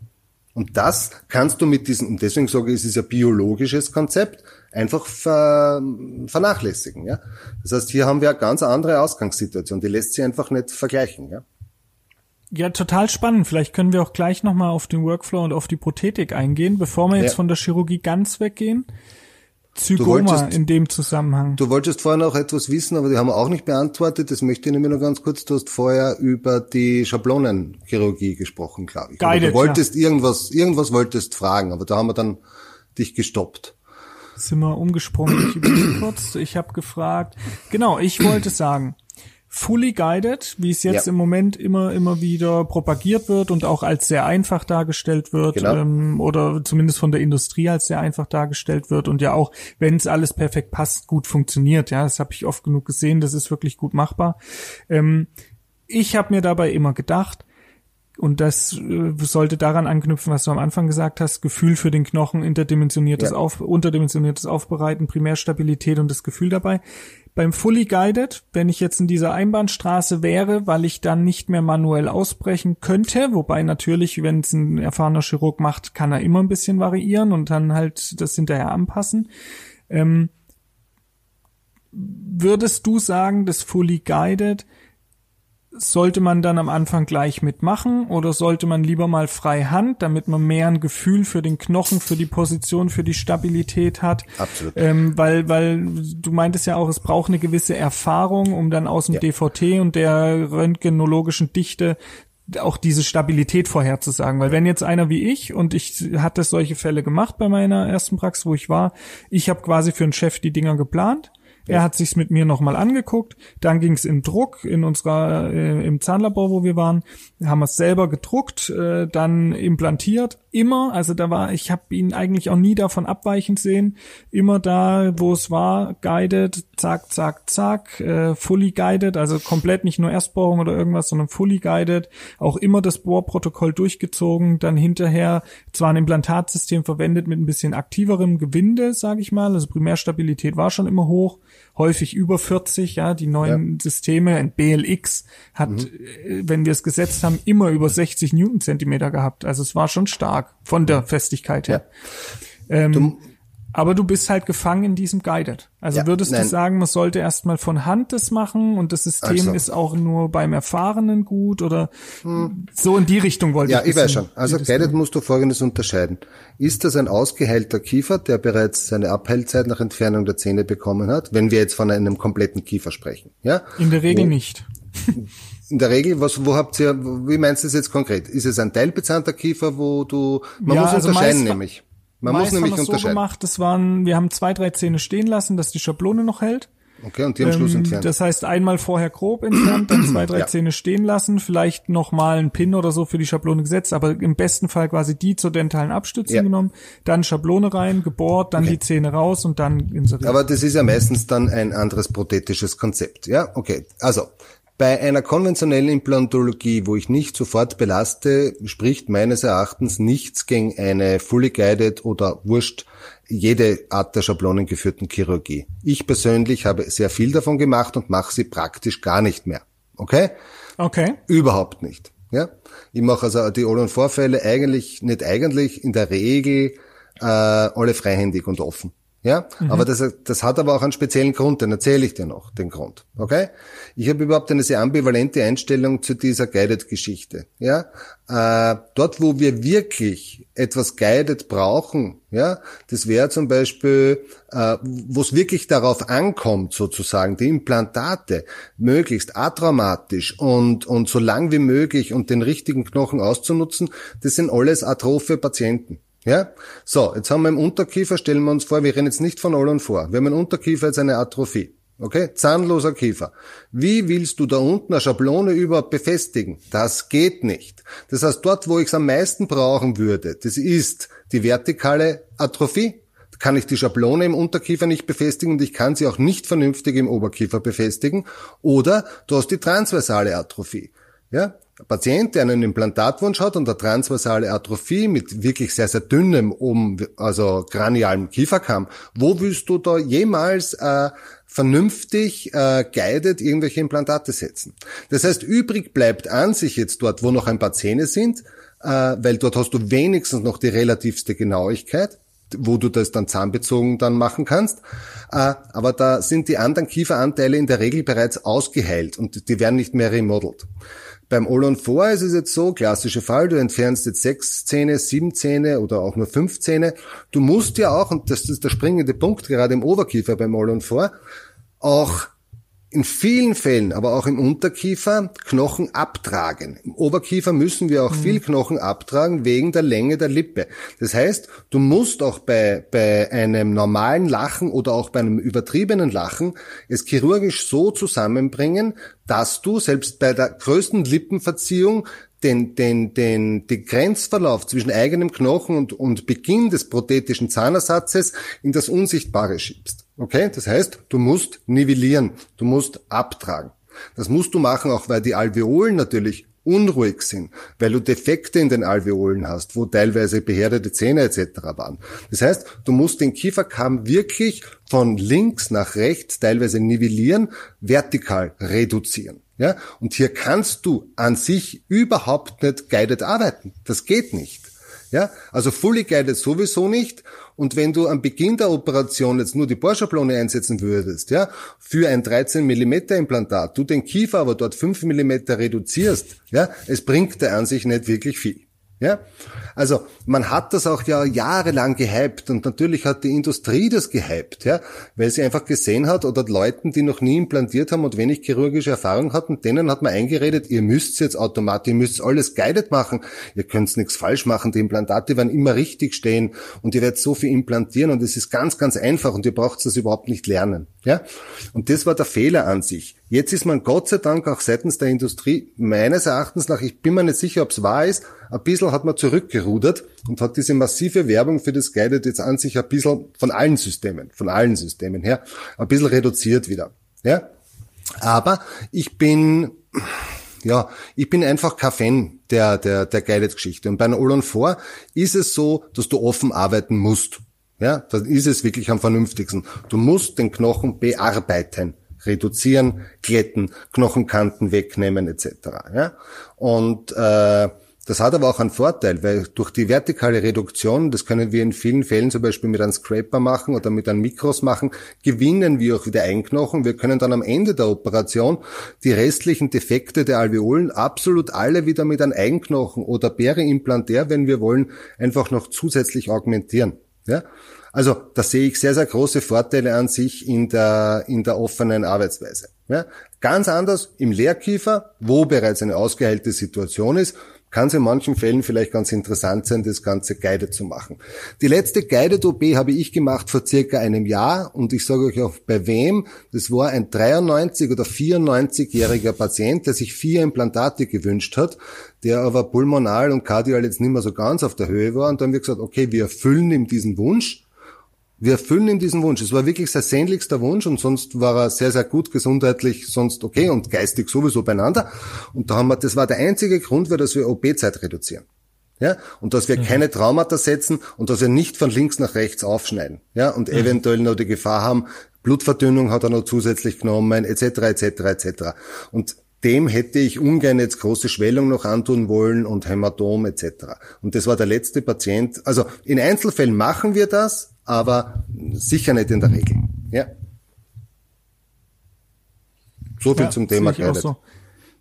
Und das kannst du mit diesem, und deswegen sage ich, es ist ein biologisches Konzept, einfach ver, vernachlässigen. Ja? Das heißt, hier haben wir eine ganz andere Ausgangssituation, die lässt sich einfach nicht vergleichen. Ja? Ja, total spannend. Vielleicht können wir auch gleich nochmal auf den Workflow und auf die Prothetik eingehen, bevor wir jetzt ja. von der Chirurgie ganz weggehen. Zygoma wolltest, in dem Zusammenhang. Du wolltest vorher noch etwas wissen, aber die haben wir auch nicht beantwortet. Das möchte ich nämlich noch ganz kurz. Du hast vorher über die Schablonenchirurgie gesprochen, glaube ich. Guided, du wolltest ja. irgendwas, irgendwas wolltest fragen, aber da haben wir dann dich gestoppt. Sind wir umgesprungen. Ich kurz. Ich habe gefragt. Genau, ich wollte sagen, fully guided, wie es jetzt ja. im Moment immer immer wieder propagiert wird und auch als sehr einfach dargestellt wird genau. ähm, oder zumindest von der Industrie als sehr einfach dargestellt wird und ja auch, wenn es alles perfekt passt, gut funktioniert. Ja, das habe ich oft genug gesehen. Das ist wirklich gut machbar. Ähm, ich habe mir dabei immer gedacht, und das äh, sollte daran anknüpfen, was du am Anfang gesagt hast, Gefühl für den Knochen, interdimensioniertes ja. Auf, unterdimensioniertes Aufbereiten, Primärstabilität und das Gefühl dabei. Beim Fully Guided, wenn ich jetzt in dieser Einbahnstraße wäre, weil ich dann nicht mehr manuell ausbrechen könnte, wobei natürlich, wenn es ein erfahrener Chirurg macht, kann er immer ein bisschen variieren und dann halt das hinterher anpassen. Ähm, würdest du sagen, das Fully Guided sollte man dann am Anfang gleich mitmachen oder sollte man lieber mal frei Hand, damit man mehr ein Gefühl für den Knochen, für die Position, für die Stabilität hat? Absolut. Ähm, weil, weil du meintest ja auch, es braucht eine gewisse Erfahrung, um dann aus dem ja. DVT und der röntgenologischen Dichte auch diese Stabilität vorherzusagen. Weil wenn jetzt einer wie ich, und ich hatte solche Fälle gemacht bei meiner ersten Praxis, wo ich war, ich habe quasi für einen Chef die Dinger geplant, er hat sich's mit mir nochmal angeguckt. Dann ging's in Druck in unserer äh, im Zahnlabor, wo wir waren, haben wir es selber gedruckt, äh, dann implantiert. Immer, also da war, ich habe ihn eigentlich auch nie davon abweichend sehen. Immer da, wo es war, guided, zack, zack, zack, äh, fully guided, also komplett nicht nur Erstbohrung oder irgendwas, sondern fully guided. Auch immer das Bohrprotokoll durchgezogen. Dann hinterher zwar ein Implantatsystem verwendet mit ein bisschen aktiverem Gewinde, sage ich mal. Also Primärstabilität war schon immer hoch häufig über 40, ja, die neuen ja. Systeme, ein BLX hat, mhm. Äh, wenn wir es gesetzt haben, immer über 60 Newtonzentimeter gehabt. Also es war schon stark von der Festigkeit her. Ja. Ähm, aber du bist halt gefangen in diesem Guided. Also ja, würdest nein. du sagen, man sollte erstmal von Hand das machen und das System also. ist auch nur beim Erfahrenen gut oder hm. so in die Richtung wollte ja, ich. Ja, ich weiß schon. Also Guided musst du Folgendes unterscheiden. Ist das ein ausgeheilter Kiefer, der bereits seine Abheilzeit nach Entfernung der Zähne bekommen hat, wenn wir jetzt von einem kompletten Kiefer sprechen? Ja? In der Regel Wo, nicht. in der Regel, was, wo habt ihr, wie meinst du das jetzt konkret? Ist es ein teilbezahnter Kiefer, wo du, man ja, muss also unterscheiden nämlich. Man Meist muss nämlich haben wir unterscheiden. so gemacht, das waren, wir haben zwei, drei Zähne stehen lassen, dass die Schablone noch hält. Okay, und die am Schluss ähm, entfernt. Das heißt, einmal vorher grob entfernt, dann zwei, drei ja. Zähne stehen lassen, vielleicht nochmal einen Pin oder so für die Schablone gesetzt, aber im besten Fall quasi die zur dentalen Abstützung ja. genommen, dann Schablone rein, gebohrt, dann okay. die Zähne raus und dann inseriert. Aber das ist ja meistens dann ein anderes prothetisches Konzept, ja? Okay, also bei einer konventionellen Implantologie, wo ich nicht sofort belaste, spricht meines Erachtens nichts gegen eine fully guided oder wurscht jede Art der schablonengeführten Chirurgie. Ich persönlich habe sehr viel davon gemacht und mache sie praktisch gar nicht mehr. Okay? Okay. Überhaupt nicht. Ja? Ich mache also die All- und Vorfälle eigentlich, nicht eigentlich, in der Regel äh, alle freihändig und offen. Ja, mhm. aber das, das hat aber auch einen speziellen Grund, den erzähle ich dir noch, den Grund. Okay? Ich habe überhaupt eine sehr ambivalente Einstellung zu dieser Guided-Geschichte. Ja, äh, dort, wo wir wirklich etwas Guided brauchen, ja, das wäre zum Beispiel, äh, wo es wirklich darauf ankommt, sozusagen, die Implantate möglichst atraumatisch und, und so lang wie möglich und den richtigen Knochen auszunutzen, das sind alles atrophe Patienten. Ja? So, jetzt haben wir im Unterkiefer, stellen wir uns vor, wir reden jetzt nicht von All vor. Wir haben im Unterkiefer jetzt eine Atrophie. Okay? Zahnloser Kiefer. Wie willst du da unten eine Schablone überhaupt befestigen? Das geht nicht. Das heißt, dort, wo ich es am meisten brauchen würde, das ist die vertikale Atrophie. Da kann ich die Schablone im Unterkiefer nicht befestigen und ich kann sie auch nicht vernünftig im Oberkiefer befestigen. Oder du hast die transversale Atrophie. Ja? Patient, der einen Implantatwunsch hat und eine transversale Atrophie mit wirklich sehr, sehr dünnem, um, also kranialem Kieferkamm, wo willst du da jemals äh, vernünftig äh, guided irgendwelche Implantate setzen? Das heißt, übrig bleibt an sich jetzt dort, wo noch ein paar Zähne sind, äh, weil dort hast du wenigstens noch die relativste Genauigkeit wo du das dann zahnbezogen dann machen kannst. Äh, aber da sind die anderen Kieferanteile in der Regel bereits ausgeheilt und die werden nicht mehr remodelt. Beim All-on 4 ist es jetzt so, klassischer Fall, du entfernst jetzt sechs Zähne, sieben Zähne oder auch nur fünf Zähne. Du musst ja auch, und das ist der springende Punkt gerade im Oberkiefer beim All-on 4, auch in vielen Fällen, aber auch im Unterkiefer, Knochen abtragen. Im Oberkiefer müssen wir auch mhm. viel Knochen abtragen wegen der Länge der Lippe. Das heißt, du musst auch bei, bei einem normalen Lachen oder auch bei einem übertriebenen Lachen es chirurgisch so zusammenbringen, dass du selbst bei der größten Lippenverziehung den, den, den, den Grenzverlauf zwischen eigenem Knochen und, und Beginn des prothetischen Zahnersatzes in das Unsichtbare schiebst. Okay? Das heißt, du musst nivellieren, du musst abtragen. Das musst du machen, auch weil die Alveolen natürlich unruhig sind, weil du Defekte in den Alveolen hast, wo teilweise beherdete Zähne etc. waren. Das heißt, du musst den Kieferkamm wirklich von links nach rechts teilweise nivellieren, vertikal reduzieren. Ja? Und hier kannst du an sich überhaupt nicht guided arbeiten. Das geht nicht. Ja, also fully guided sowieso nicht. Und wenn du am Beginn der Operation jetzt nur die Bohrschablone einsetzen würdest, ja, für ein 13 Millimeter Implantat, du den Kiefer aber dort 5 Millimeter reduzierst, ja, es bringt der an sich nicht wirklich viel. Ja? Also man hat das auch ja jahrelang gehypt und natürlich hat die Industrie das gehypt, ja, weil sie einfach gesehen hat oder Leuten, die noch nie implantiert haben und wenig chirurgische Erfahrung hatten, denen hat man eingeredet, ihr müsst jetzt automatisch, ihr müsst alles guided machen, ihr könnt nichts falsch machen, die Implantate werden immer richtig stehen und ihr werdet so viel implantieren und es ist ganz, ganz einfach und ihr braucht das überhaupt nicht lernen, ja. Und das war der Fehler an sich. Jetzt ist man Gott sei Dank auch seitens der Industrie meines Erachtens nach, ich bin mir nicht sicher, ob es wahr ist, ein bisschen hat man zurückgerudert und hat diese massive Werbung für das Guided jetzt an sich ein bisschen von allen Systemen, von allen Systemen her, ein bisschen reduziert wieder. Ja? Aber ich bin, ja, ich bin einfach kein Fan der, der, der Guided-Geschichte. Und bei einer All-on 4 ist es so, dass du offen arbeiten musst. Ja, dann ist es wirklich am vernünftigsten. Du musst den Knochen bearbeiten reduzieren, glätten, Knochenkanten wegnehmen etc. Ja? Und äh, das hat aber auch einen Vorteil, weil durch die vertikale Reduktion, das können wir in vielen Fällen zum Beispiel mit einem Scraper machen oder mit einem Mikros machen, gewinnen wir auch wieder Einknochen. Wir können dann am Ende der Operation die restlichen Defekte der Alveolen absolut alle wieder mit einem Einknochen oder Periimplantär, wenn wir wollen, einfach noch zusätzlich augmentieren. Ja? Also da sehe ich sehr, sehr große Vorteile an sich in der, in der offenen Arbeitsweise. Ja? Ganz anders im Lehrkiefer, wo bereits eine ausgeheilte Situation ist, kann es in manchen Fällen vielleicht ganz interessant sein, das Ganze guided zu machen. Die letzte Guided OP habe ich gemacht vor circa einem Jahr und ich sage euch auch bei wem. Das war ein 93 oder 94-jähriger Patient, der sich vier Implantate gewünscht hat, der aber pulmonal und kardial jetzt nicht mehr so ganz auf der Höhe war und dann haben wir gesagt, okay, wir erfüllen ihm diesen Wunsch wir erfüllen ihm diesen Wunsch. Es war wirklich sein sehnlichster Wunsch und sonst war er sehr, sehr gut gesundheitlich, sonst okay und geistig sowieso beieinander. Und da haben wir, das war der einzige Grund, dass wir OP-Zeit reduzieren. Ja, und dass wir mhm. keine Traumata setzen und dass wir nicht von links nach rechts aufschneiden. Ja, und mhm. eventuell noch die Gefahr haben, Blutverdünnung hat er noch zusätzlich genommen, etc., etc., etc. Und dem hätte ich ungern jetzt große Schwellung noch antun wollen und Hämatom etc. Und das war der letzte Patient. Also in Einzelfällen machen wir das, aber sicher nicht in der Regel. Ja. So viel ja, zum Thema so.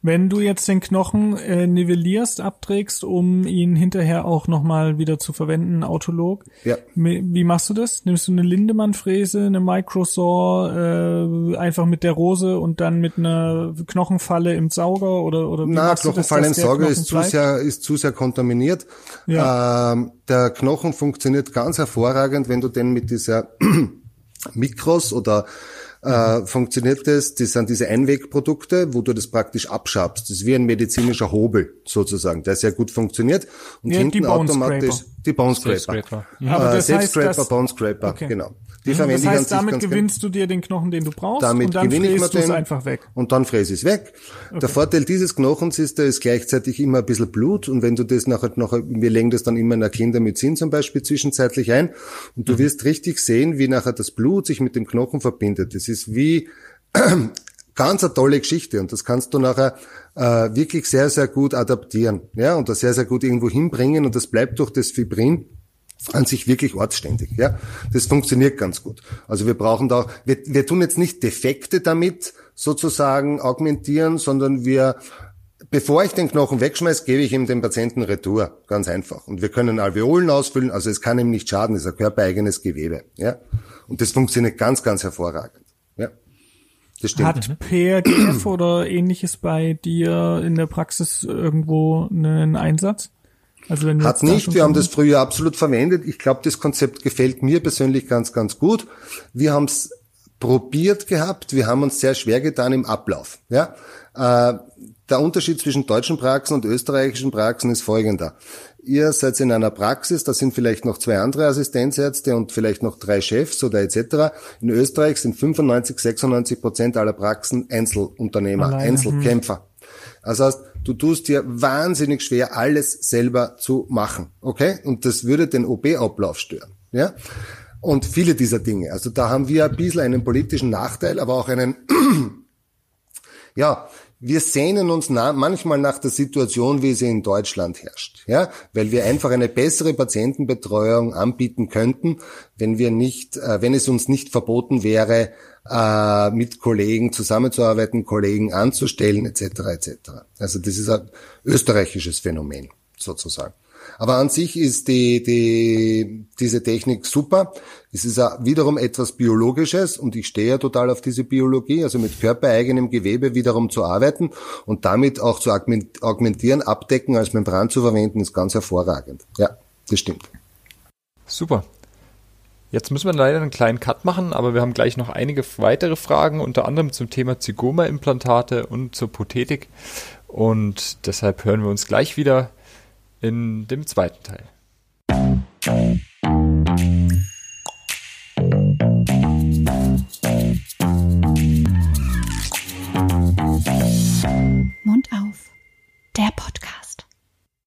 Wenn du jetzt den Knochen äh, nivellierst, abträgst, um ihn hinterher auch nochmal wieder zu verwenden, Autolog, ja. wie machst du das? Nimmst du eine Lindemann-Fräse, eine Microsaw, äh, einfach mit der Rose und dann mit einer Knochenfalle im Sauger oder oder wie Na, Knochenfalle das, im Sauger ist zu sehr ist zu sehr kontaminiert. Ja. Ähm, der Knochen funktioniert ganz hervorragend, wenn du den mit dieser Mikros oder äh, funktioniert das, das sind diese Einwegprodukte, wo du das praktisch abschabst. Das ist wie ein medizinischer Hobel sozusagen, der sehr gut funktioniert und ja, hinten automatisch die Bone Scraper. Ja. Aber das heißt, Scraper, Bone Scraper, okay. genau. Die verwende das heißt, damit gewinnst du dir den Knochen, den du brauchst, damit und dann ich mir den einfach weg. Und dann fräse ich es weg. Okay. Der Vorteil dieses Knochens ist, da ist gleichzeitig immer ein bisschen Blut und wenn du das nachher noch, wir legen das dann immer in der Kindermedizin zum Beispiel zwischenzeitlich ein und du mhm. wirst richtig sehen, wie nachher das Blut sich mit dem Knochen verbindet. Das ist wie ganz eine tolle Geschichte und das kannst du nachher äh, wirklich sehr, sehr gut adaptieren, ja, und das sehr, sehr gut irgendwo hinbringen und das bleibt durch das Fibrin an sich wirklich ortsständig. Ja, das funktioniert ganz gut. Also wir brauchen da, wir, wir tun jetzt nicht Defekte damit sozusagen augmentieren, sondern wir Bevor ich den Knochen wegschmeiße, gebe ich ihm den Patienten Retour. Ganz einfach. Und wir können Alveolen ausfüllen, also es kann ihm nicht schaden, es ist ein körpereigenes Gewebe. Ja? Und das funktioniert ganz, ganz hervorragend. Ja? Das stimmt. Hat PRGF oder ähnliches bei dir in der Praxis irgendwo einen Einsatz? Also wenn Hat nicht, wir haben das früher absolut verwendet. Ich glaube, das Konzept gefällt mir persönlich ganz, ganz gut. Wir haben es probiert gehabt, wir haben uns sehr schwer getan im Ablauf. Ja? Äh, der Unterschied zwischen deutschen Praxen und österreichischen Praxen ist folgender. Ihr seid in einer Praxis, da sind vielleicht noch zwei andere Assistenzärzte und vielleicht noch drei Chefs oder etc. In Österreich sind 95, 96 Prozent aller Praxen Einzelunternehmer, Alleine. Einzelkämpfer. Das heißt, du tust dir wahnsinnig schwer, alles selber zu machen. Okay? Und das würde den OP-Ablauf stören. Ja? Und viele dieser Dinge. Also da haben wir ein bisschen einen politischen Nachteil, aber auch einen, ja, wir sehnen uns na manchmal nach der Situation, wie sie in Deutschland herrscht, ja, weil wir einfach eine bessere Patientenbetreuung anbieten könnten, wenn wir nicht, äh, wenn es uns nicht verboten wäre, äh, mit Kollegen zusammenzuarbeiten, Kollegen anzustellen, etc. etc. Also das ist ein österreichisches Phänomen sozusagen. Aber an sich ist die, die, diese Technik super. Es ist wiederum etwas Biologisches und ich stehe ja total auf diese Biologie, also mit körpereigenem Gewebe wiederum zu arbeiten und damit auch zu augmentieren, abdecken, als Membran zu verwenden, ist ganz hervorragend. Ja, das stimmt. Super. Jetzt müssen wir leider einen kleinen Cut machen, aber wir haben gleich noch einige weitere Fragen, unter anderem zum Thema Zygoma-Implantate und zur Prothetik. Und deshalb hören wir uns gleich wieder in dem zweiten Teil. Mund auf, der Podcast.